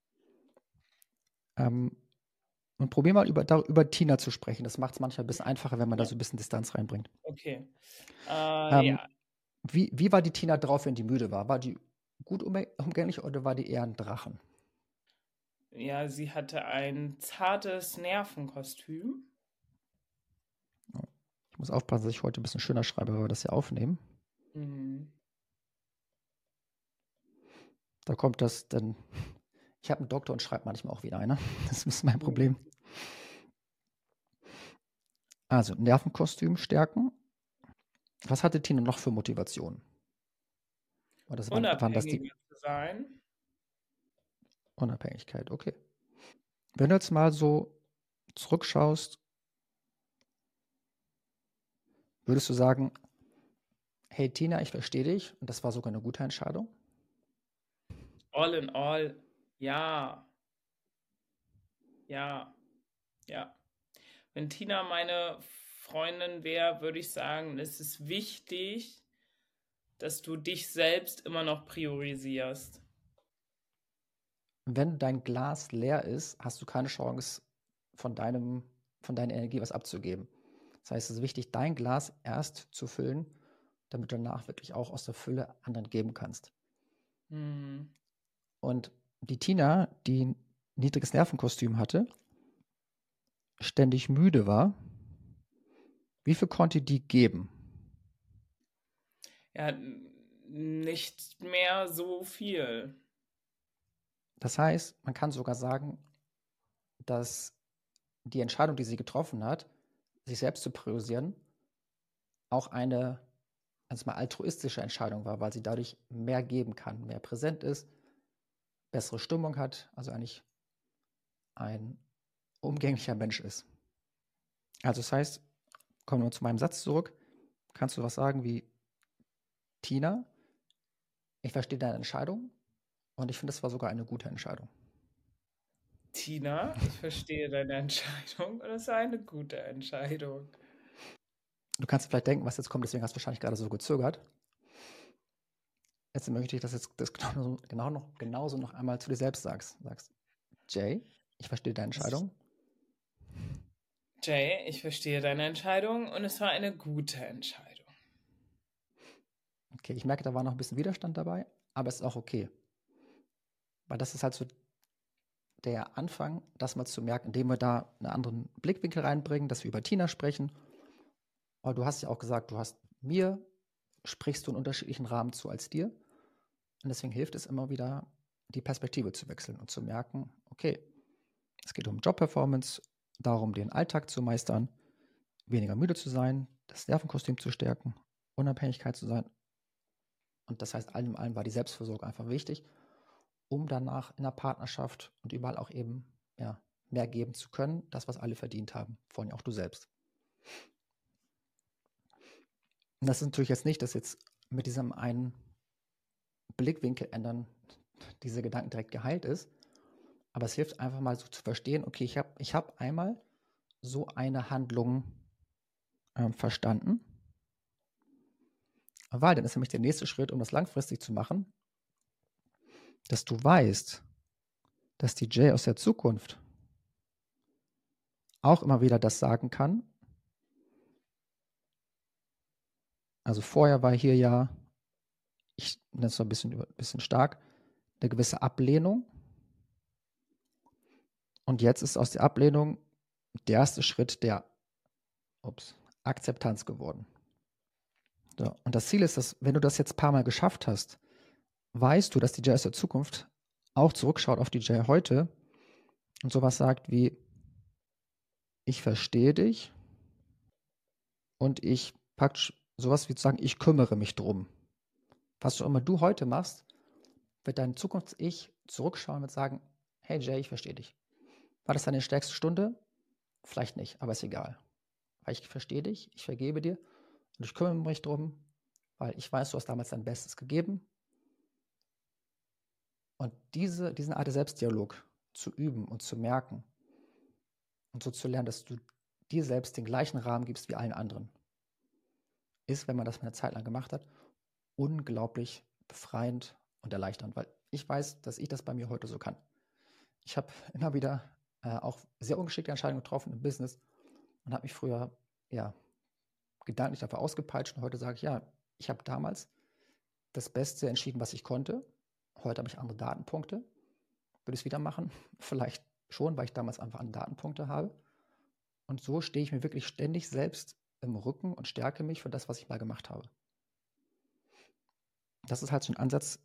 Ähm, und probier mal über, da, über Tina zu sprechen. Das macht es manchmal ein bisschen einfacher, wenn man da so ein bisschen Distanz reinbringt. Okay. Äh, Ähm, ja, Wie, wie war die Tina drauf, wenn die müde war? War die gut umgä- umgänglich oder war die eher ein Drachen? Ja, sie hatte ein zartes Nervenkostüm. Ich muss aufpassen, dass ich heute ein bisschen schöner schreibe, weil wir das ja aufnehmen. Mhm. Da kommt das dann. Ich habe einen Doktor und schreibe manchmal auch wieder einer. Das ist mein Problem. Also, Nervenkostüm stärken. Was hatte Tina noch für Motivation? Oder das waren, waren das die zu sein. Unabhängigkeit? Okay. Wenn du jetzt mal so zurückschaust, würdest du sagen, hey Tina, ich verstehe dich und das war sogar eine gute Entscheidung? All in all, ja. Ja. Ja. Wenn Tina meine Freundin wäre, würde ich sagen, es ist wichtig, dass du dich selbst immer noch priorisierst. Wenn dein Glas leer ist, hast du keine Chance, von, deinem, von deiner Energie was abzugeben. Das heißt, es ist wichtig, dein Glas erst zu füllen, damit du danach wirklich auch aus der Fülle anderen geben kannst. Hm. Und die Tina, die ein niedriges Nervenkostüm hatte, ständig müde war, wie viel konnte die geben? Ja, nicht mehr so viel. Das heißt, man kann sogar sagen, dass die Entscheidung, die sie getroffen hat, sich selbst zu priorisieren, auch eine also mal altruistische Entscheidung war, weil sie dadurch mehr geben kann, mehr präsent ist, bessere Stimmung hat, also eigentlich ein umgänglicher Mensch ist. Also das heißt, kommen wir zu meinem Satz zurück, kannst du was sagen wie Tina, ich verstehe deine Entscheidung und ich finde, es war sogar eine gute Entscheidung. Tina, ich verstehe deine Entscheidung und es ist eine gute Entscheidung. Du kannst vielleicht denken, was jetzt kommt, deswegen hast du wahrscheinlich gerade so gezögert. Jetzt möchte ich, dass du das genau, genau noch, genauso noch einmal zu dir selbst sagst. Sagst, Jay, ich verstehe deine Entscheidung. Jay, ich verstehe deine Entscheidung und es war eine gute Entscheidung. Okay, ich merke, da war noch ein bisschen Widerstand dabei, aber es ist auch okay. Weil das ist halt so der Anfang, das mal zu merken, indem wir da einen anderen Blickwinkel reinbringen, dass wir über Tina sprechen. Aber du hast ja auch gesagt, du hast mir, sprichst du in unterschiedlichen Rahmen zu als dir. Und deswegen hilft es immer wieder, die Perspektive zu wechseln und zu merken, okay, es geht um Jobperformance, darum, den Alltag zu meistern, weniger müde zu sein, das Nervenkostüm zu stärken, Unabhängigkeit zu sein. Und das heißt, allem allem war die Selbstversorgung einfach wichtig, um danach in der Partnerschaft und überall auch eben ja, mehr geben zu können, das, was alle verdient haben, vor allem auch du selbst. Und das ist natürlich jetzt nicht, dass jetzt mit diesem einen Blickwinkel ändern, diese Gedanken direkt geheilt ist. Aber es hilft einfach mal so zu verstehen, okay, ich habe ich hab einmal so eine Handlung äh, verstanden. Weil dann ist nämlich der nächste Schritt, um das langfristig zu machen, dass du weißt, dass die Jay aus der Zukunft auch immer wieder das sagen kann. Also vorher war hier ja, ich nenne es so ein bisschen, ein bisschen stark, eine gewisse Ablehnung. Und jetzt ist aus der Ablehnung der erste Schritt der ups, Akzeptanz geworden. So. Und das Ziel ist, dass, wenn du das jetzt ein paar Mal geschafft hast, weißt du, dass die aus der Zukunft auch zurückschaut auf die Jay heute und sowas sagt wie, ich verstehe dich und ich pack sowas wie zu sagen, ich kümmere mich drum. Was auch immer du heute machst, wird dein Zukunfts-Ich zurückschauen und sagen, hey Jay, ich verstehe dich. War das deine stärkste Stunde? Vielleicht nicht, aber ist egal. Weil ich verstehe dich, ich vergebe dir und ich kümmere mich drum, weil ich weiß, du hast damals dein Bestes gegeben. Und diese, diesen Art Selbstdialog zu üben und zu merken und so zu lernen, dass du dir selbst den gleichen Rahmen gibst wie allen anderen, ist, wenn man das eine Zeit lang gemacht hat, unglaublich befreiend und erleichternd, weil ich weiß, dass ich das bei mir heute so kann. Ich habe immer wieder äh, auch sehr ungeschickte Entscheidungen getroffen im Business und habe mich früher ja gedanklich dafür ausgepeitscht und heute sage ich, ja, ich habe damals das Beste entschieden, was ich konnte. Heute habe ich andere Datenpunkte. Würde ich es wieder machen? Vielleicht schon, weil ich damals einfach andere Datenpunkte habe. Und so stehe ich mir wirklich ständig selbst im Rücken und stärke mich für das, was ich mal gemacht habe. Das ist halt so ein Ansatz,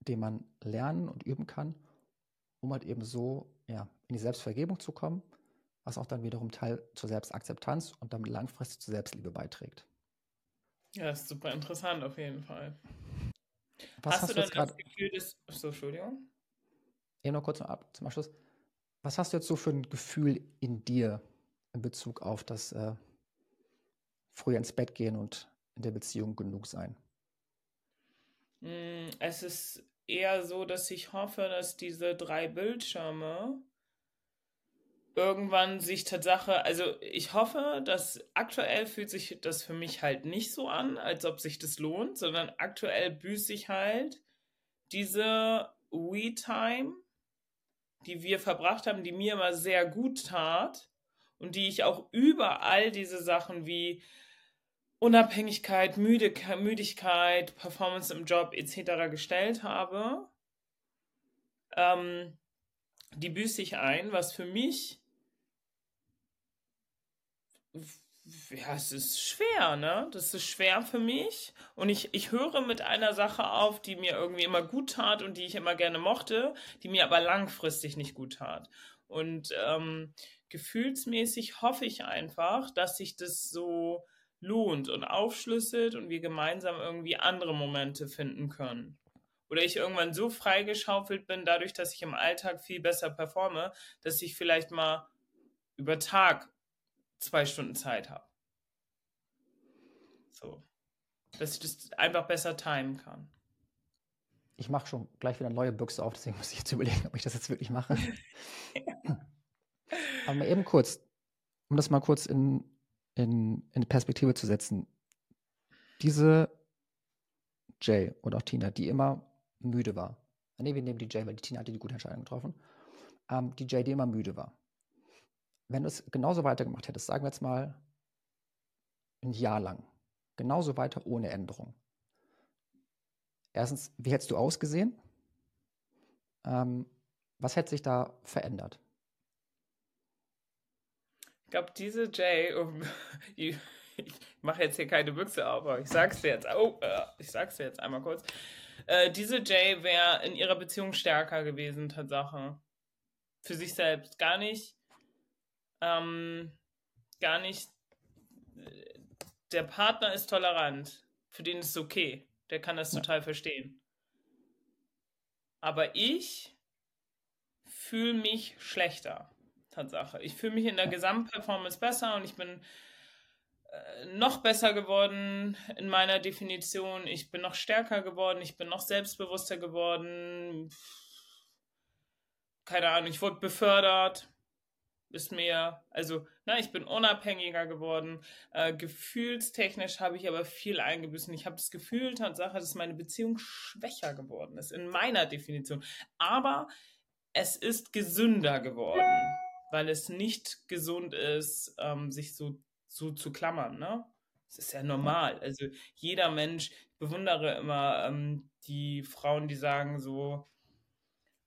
den man lernen und üben kann, um halt eben so ja, in die Selbstvergebung zu kommen, was auch dann wiederum Teil zur Selbstakzeptanz und damit langfristig zur Selbstliebe beiträgt. Ja, ist super interessant auf jeden Fall. Was hast, hast du dann das Gefühl des. So, Entschuldigung. Eben noch kurz zum, Ab zum Abschluss. Was hast du jetzt so für ein Gefühl in dir in Bezug auf das äh, früher ins Bett gehen und in der Beziehung genug sein? Hm, es ist eher so, dass ich hoffe, dass diese drei Bildschirme irgendwann sich Tatsache, also ich hoffe, dass aktuell fühlt sich das für mich halt nicht so an, als ob sich das lohnt, sondern aktuell büße ich halt diese We-Time, die wir verbracht haben, die mir immer sehr gut tat und die ich auch überall diese Sachen wie Unabhängigkeit, Müde, Müdigkeit, Performance im Job etc. gestellt habe, ähm, die büße ich ein, was für mich, ja, es ist schwer, ne? Das ist schwer für mich. Und ich, ich höre mit einer Sache auf, die mir irgendwie immer gut tat und die ich immer gerne mochte, die mir aber langfristig nicht gut tat. Und ähm, gefühlsmäßig hoffe ich einfach, dass sich das so lohnt und aufschlüsselt und wir gemeinsam irgendwie andere Momente finden können. Oder ich irgendwann so freigeschaufelt bin, dadurch, dass ich im Alltag viel besser performe, dass ich vielleicht mal über Tag zwei Stunden Zeit habe. So. Dass ich das einfach besser timen kann. Ich mache schon gleich wieder eine neue Büchse auf, deswegen muss ich jetzt überlegen, ob ich das jetzt wirklich mache. Aber mal eben kurz, um das mal kurz in, in, in Perspektive zu setzen. Diese Jay und auch Tina, die immer müde war. Nee, wir nehmen die Jay, weil die Tina hatte die gute Entscheidung getroffen. Ähm, die Jay, die immer müde war. Wenn du es genauso weitergemacht hättest, sagen wir jetzt mal ein Jahr lang, genauso weiter ohne Änderung. Erstens, wie hättest du ausgesehen? Ähm, was hätte sich da verändert? Ich glaube, diese Jay, um, ich, mache jetzt hier keine Büchse auf, aber ich sag's dir jetzt, oh, ich sag's dir jetzt einmal kurz. Äh, diese Jay wäre in ihrer Beziehung stärker gewesen, Tatsache. Für sich selbst. Gar nicht, ähm, gar nicht, der Partner ist tolerant. Für den ist es okay. Der kann das ja. total verstehen. Aber ich fühle mich schlechter. Tatsache. Ich fühle mich in der Gesamtperformance besser und ich bin äh, noch besser geworden in meiner Definition. Ich bin noch stärker geworden. Ich bin noch selbstbewusster geworden. Keine Ahnung, ich wurde befördert. Ist mir, also, na, ich bin unabhängiger geworden. Äh, gefühlstechnisch habe ich aber viel eingebüßen. Ich habe das Gefühl, Tatsache, dass meine Beziehung schwächer geworden ist, in meiner Definition. Aber es ist gesünder geworden, weil es nicht gesund ist, ähm, sich so so zu klammern, ne? Das ist ja normal. Also jeder Mensch, ich bewundere immer ähm, die Frauen, die sagen so,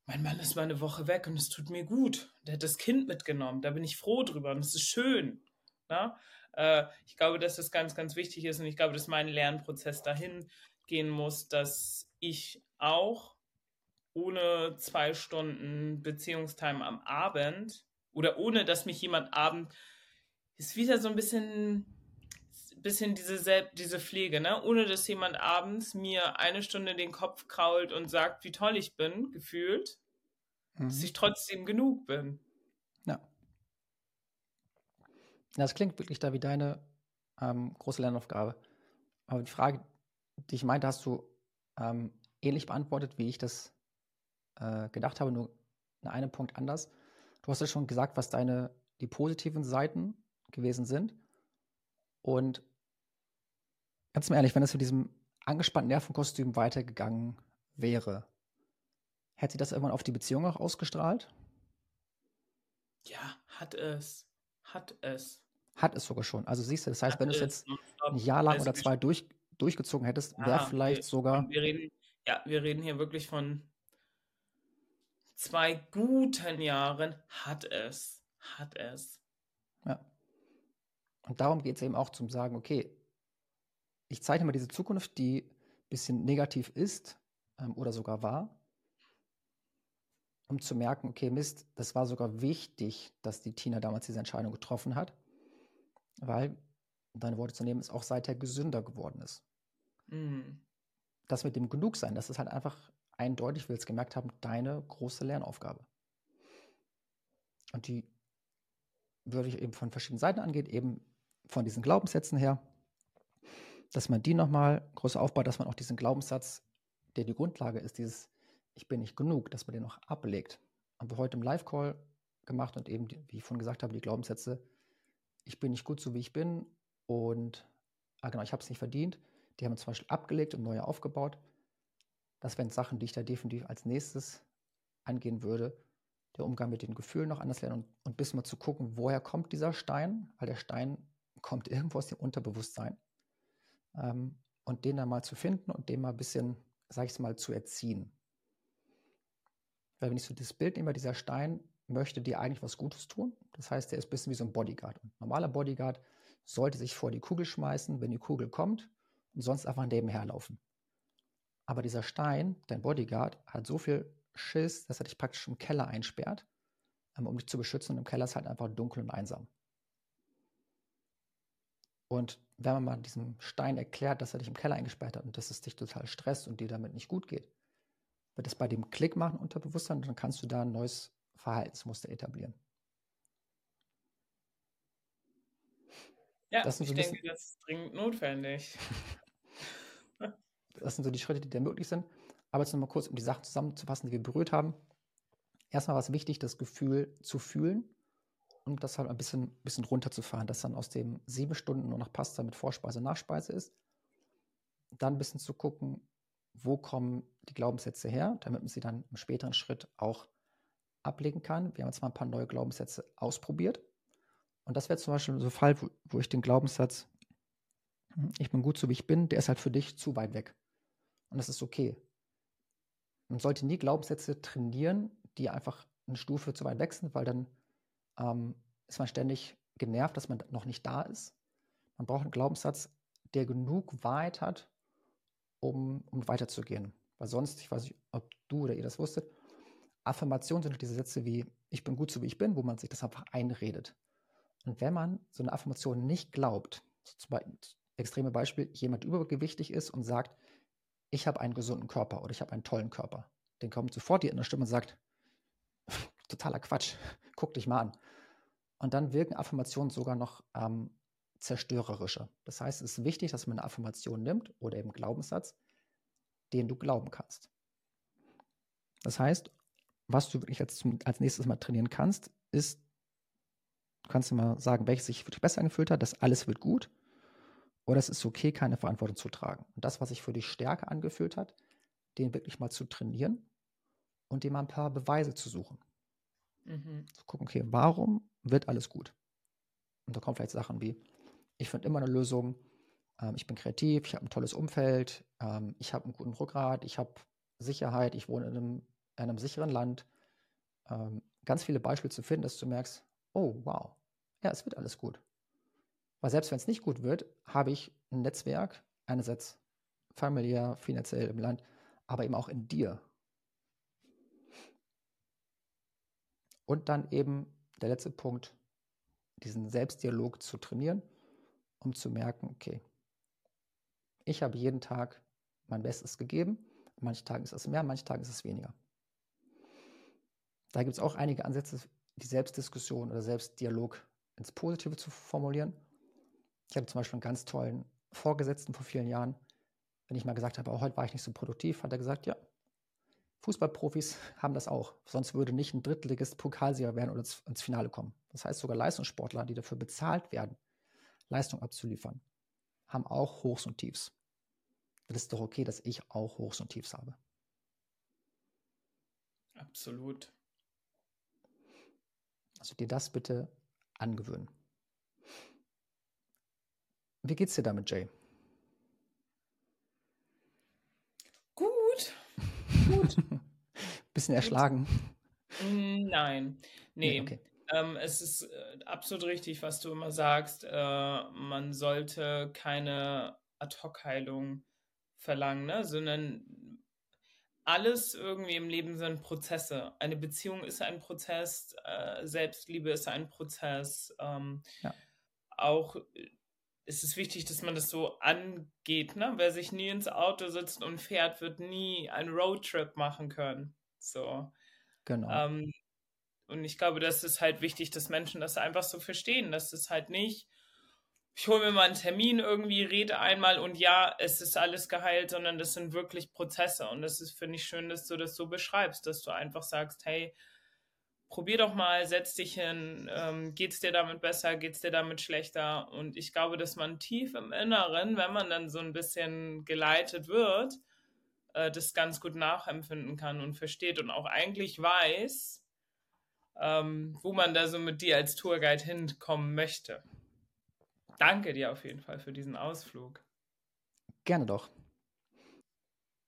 mein Mann ist mal eine Woche weg und es tut mir gut. Der hat das Kind mitgenommen, da bin ich froh drüber und es ist schön. Ne? Äh, ich glaube, dass das ganz, ganz wichtig ist und ich glaube, dass mein Lernprozess dahin gehen muss, dass ich auch ohne zwei Stunden Beziehungstime am Abend oder ohne, dass mich jemand abend ist wieder so ein bisschen, bisschen diese, diese Pflege, ne? Ohne dass jemand abends mir eine Stunde den Kopf krault und sagt, wie toll ich bin, gefühlt, mhm. dass ich trotzdem genug bin. Ja. Das klingt wirklich da wie deine ähm, große Lernaufgabe. Aber die Frage, die ich meinte, hast du ähm, ähnlich beantwortet, wie ich das äh, gedacht habe, nur in einem Punkt anders. Du hast ja schon gesagt, was deine die positiven Seiten gewesen sind. Und ganz mal ehrlich, wenn es mit diesem angespannten Nervenkostüm weitergegangen wäre, hätte das irgendwann auf die Beziehung auch ausgestrahlt? Ja, hat es. Hat es. Hat es sogar schon. Also siehst du, das heißt, hat wenn du es jetzt ein Jahr lang oder zwei durch, durchgezogen hättest, wäre ja, vielleicht wir, sogar. Wir reden, ja, wir reden hier wirklich von zwei guten Jahren. Hat es. Hat es. Und darum geht es eben auch zum Sagen, okay, ich zeichne mal diese Zukunft, die ein bisschen negativ ist ähm, oder sogar war, um zu merken, okay, Mist, das war sogar wichtig, dass die Tina damals diese Entscheidung getroffen hat, weil, deine Worte zu nehmen, es auch seither gesünder geworden ist. Mhm. Das mit dem Genugsein, das ist halt einfach eindeutig, wie wir es gemerkt haben, deine große Lernaufgabe. Und die würde ich eben von verschiedenen Seiten angehen, eben von diesen Glaubenssätzen her, dass man die nochmal größer aufbaut, dass man auch diesen Glaubenssatz, der die Grundlage ist, dieses Ich bin nicht genug, dass man den noch ablegt. Haben wir heute im Live-Call gemacht und eben, wie ich vorhin gesagt habe, die Glaubenssätze, ich bin nicht gut so wie ich bin und ah genau, ich habe es nicht verdient. Die haben wir zum Beispiel abgelegt und neue aufgebaut. Das wären Sachen, die ich da definitiv als nächstes angehen würde. Der Umgang mit den Gefühlen noch anders lernen und, und bis mal zu gucken, woher kommt dieser Stein, weil der Stein kommt irgendwo aus dem Unterbewusstsein. Ähm, und den dann mal zu finden und den mal ein bisschen, sag ich mal, zu erziehen. Weil wenn ich so das Bild nehme, dieser Stein möchte dir eigentlich was Gutes tun. Das heißt, der ist ein bisschen wie so ein Bodyguard. Und ein normaler Bodyguard sollte sich vor die Kugel schmeißen, wenn die Kugel kommt und sonst einfach nebenher laufen. Aber dieser Stein, dein Bodyguard, hat so viel Schiss, dass er dich praktisch im Keller einsperrt, ähm, um dich zu beschützen. Und im Keller ist halt einfach dunkel und einsam. Und wenn man mal diesem Stein erklärt, dass er dich im Keller eingesperrt hat und dass es dich total stresst und dir damit nicht gut geht, wird es bei dem Klick machen unter Bewusstsein und dann kannst du da ein neues Verhaltensmuster etablieren. Ja, ich so denke, bisschen, das ist dringend notwendig. das sind so die Schritte, die da möglich sind. Aber jetzt nochmal kurz, um die Sachen zusammenzufassen, die wir berührt haben. Erstmal war es wichtig, das Gefühl zu fühlen um das halt ein bisschen, bisschen runterzufahren, dass dann aus dem sieben Stunden nur noch Pasta mit Vorspeise Nachspeise ist. Dann ein bisschen zu gucken, wo kommen die Glaubenssätze her, damit man sie dann im späteren Schritt auch ablegen kann. Wir haben jetzt mal ein paar neue Glaubenssätze ausprobiert. Und das wäre zum Beispiel so ein Fall, wo, wo ich den Glaubenssatz, hm, ich bin gut so wie ich bin, der ist halt für dich zu weit weg. Und das ist okay. Man sollte nie Glaubenssätze trainieren, die einfach eine Stufe zu weit weg sind, weil dann ähm, ist man ständig genervt, dass man noch nicht da ist. Man braucht einen Glaubenssatz, der genug Wahrheit hat, um, um weiterzugehen. Weil sonst, ich weiß nicht, ob du oder ihr das wusstet, Affirmationen sind diese Sätze wie, ich bin gut so wie ich bin, wo man sich das einfach einredet. Und wenn man so eine Affirmation nicht glaubt, so zum Beispiel, extreme Beispiel, jemand übergewichtig ist und sagt, ich habe einen gesunden Körper oder ich habe einen tollen Körper, dann kommt sofort die innere Stimme und sagt, totaler Quatsch, guck dich mal an. Und dann wirken Affirmationen sogar noch ähm, zerstörerische. Das heißt, es ist wichtig, dass man eine Affirmation nimmt oder eben Glaubenssatz, den du glauben kannst. Das heißt, was du wirklich als, als nächstes mal trainieren kannst, ist, du kannst mal sagen, welches sich für dich besser angefühlt hat, dass alles wird gut oder es ist okay, keine Verantwortung zu tragen. Und das, was sich für dich stärker angefühlt hat, den wirklich mal zu trainieren und dem mal ein paar Beweise zu suchen. Mhm. Zu gucken, okay, warum wird alles gut? Und da kommen vielleicht Sachen wie, ich finde immer eine Lösung, ähm, ich bin kreativ, ich habe ein tolles Umfeld, ähm, ich habe einen guten Rückgrat, ich habe Sicherheit, ich wohne in einem, in einem sicheren Land. Ähm, ganz viele Beispiele zu finden, dass du merkst, oh wow, ja, es wird alles gut. Weil selbst wenn es nicht gut wird, habe ich ein Netzwerk, einerseits familiär, finanziell im Land, aber eben auch in dir. Und dann eben der letzte Punkt, diesen Selbstdialog zu trainieren, um zu merken, okay, ich habe jeden Tag mein Bestes gegeben. An manchen Tagen ist es mehr, an manchen Tagen ist es weniger. Da gibt es auch einige Ansätze, die Selbstdiskussion oder Selbstdialog ins Positive zu formulieren. Ich hatte zum Beispiel einen ganz tollen Vorgesetzten vor vielen Jahren. Wenn ich mal gesagt habe, oh, heute war ich nicht so produktiv, hat er gesagt, ja, Fußballprofis haben das auch. Sonst würde nicht ein Drittligist Pokalsieger werden oder ins Finale kommen. Das heißt, sogar Leistungssportler, die dafür bezahlt werden, Leistung abzuliefern, haben auch Hochs und Tiefs. Das ist doch okay, dass ich auch Hochs und Tiefs habe. Absolut. Also dir das bitte angewöhnen. Wie geht's dir damit, Jay? Gut. Gut. Bisschen erschlagen. Nein. Nee. nee okay. ähm, es ist äh, absolut richtig, was du immer sagst. Äh, man sollte keine Ad-Hoc-Heilung verlangen, ne? sondern alles irgendwie im Leben sind Prozesse. Eine Beziehung ist ein Prozess, äh, Selbstliebe ist ein Prozess. Ähm, ja. Auch ist es wichtig, dass man das so angeht. Ne? Wer sich nie ins Auto sitzt und fährt, wird nie einen Roadtrip machen können. So. Genau. Ähm, und ich glaube, das ist halt wichtig, dass Menschen das einfach so verstehen, dass es halt nicht, ich hole mir mal einen Termin irgendwie, rede einmal und ja, es ist alles geheilt, sondern das sind wirklich Prozesse. Und das ist, finde ich, schön, dass du das so beschreibst, dass du einfach sagst, hey, probier doch mal, setz dich hin, ähm, geht es dir damit besser, geht es dir damit schlechter? Und ich glaube, dass man tief im Inneren, wenn man dann so ein bisschen geleitet wird, äh, das ganz gut nachempfinden kann und versteht und auch eigentlich weiß, ähm, wo man da so mit dir als Tourguide hinkommen möchte. Danke dir auf jeden Fall für diesen Ausflug. Gerne doch.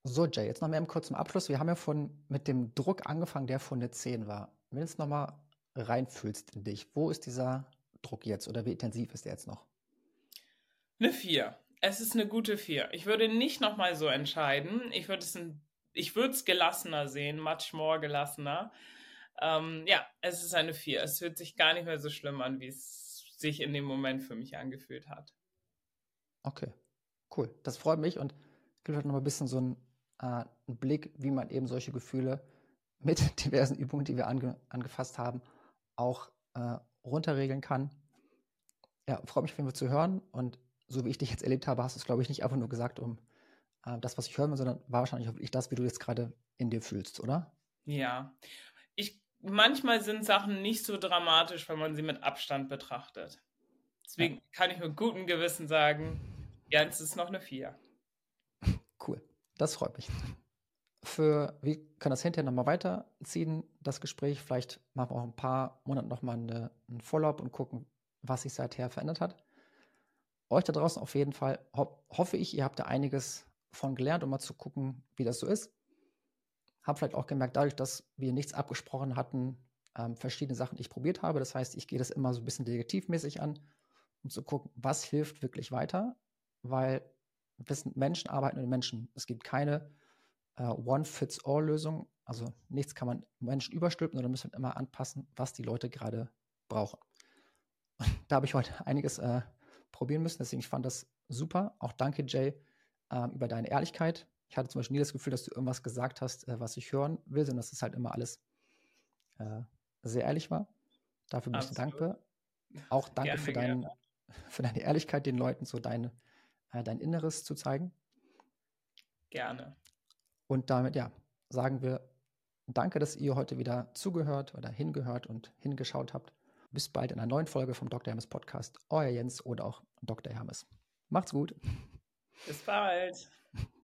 So, Jay, jetzt noch mehr im kurzen Abschluss. Wir haben ja von, mit dem Druck angefangen, der von der 10 war wenn du jetzt nochmal reinfühlst in dich, wo ist dieser Druck jetzt oder wie intensiv ist der jetzt noch? Eine 4. Es ist eine gute 4. Ich würde nicht nochmal so entscheiden. Ich würde es ich würde es gelassener sehen, much more gelassener. Ähm, ja, es ist eine 4. Es fühlt sich gar nicht mehr so schlimm an, wie es sich in dem Moment für mich angefühlt hat. Okay, cool. Das freut mich und gibt halt noch ein bisschen so einen, äh, einen Blick, wie man eben solche Gefühle mit diversen Übungen, die wir ange angefasst haben, auch äh, runterregeln kann. Ja, freue mich auf jeden Fall zu hören. Und so wie ich dich jetzt erlebt habe, hast du es, glaube ich, nicht einfach nur gesagt, um äh, das, was ich hören will, sondern war wahrscheinlich auch wirklich das, wie du jetzt gerade in dir fühlst, oder? Ja. Ich, manchmal sind Sachen nicht so dramatisch, wenn man sie mit Abstand betrachtet. Deswegen ja. kann ich mit gutem Gewissen sagen, ja, es ist noch eine Vier. Cool. Das freut mich für, wir können das hinterher nochmal weiterziehen, das Gespräch. Vielleicht machen wir auch ein paar Monate nochmal eine, einen Follow-up und gucken, was sich seither verändert hat. Euch da draußen auf jeden Fall ho hoffe ich, ihr habt da einiges von gelernt, um mal zu gucken, wie das so ist. Hab vielleicht auch gemerkt, dadurch, dass wir nichts abgesprochen hatten, ähm, verschiedene Sachen, ich probiert habe. Das heißt, ich gehe das immer so ein bisschen detektivmäßig an, um zu gucken, was hilft wirklich weiter, weil wir sind Menschen, arbeiten mit Menschen. Es gibt keine äh, One-Fits-All-Lösung. Also nichts kann man Menschen überstülpen, sondern müssen immer anpassen, was die Leute gerade brauchen. Und da habe ich heute einiges äh, probieren müssen, deswegen ich fand das super. Auch danke, Jay, äh, über deine Ehrlichkeit. Ich hatte zum Beispiel nie das Gefühl, dass du irgendwas gesagt hast, äh, was ich hören will, sondern dass es halt immer alles äh, sehr ehrlich war. Dafür bin ich dankbar. Auch danke gerne, für gerne. für deine Ehrlichkeit, den Leuten so deine, äh, dein Inneres zu zeigen. Gerne. Und damit, ja, sagen wir danke, dass ihr heute wieder zugehört oder hingehört und hingeschaut habt. Bis bald in einer neuen Folge vom Dr. Hermes Podcast. Euer Jens oder auch Dr. Hermes. Macht's gut. Bis bald.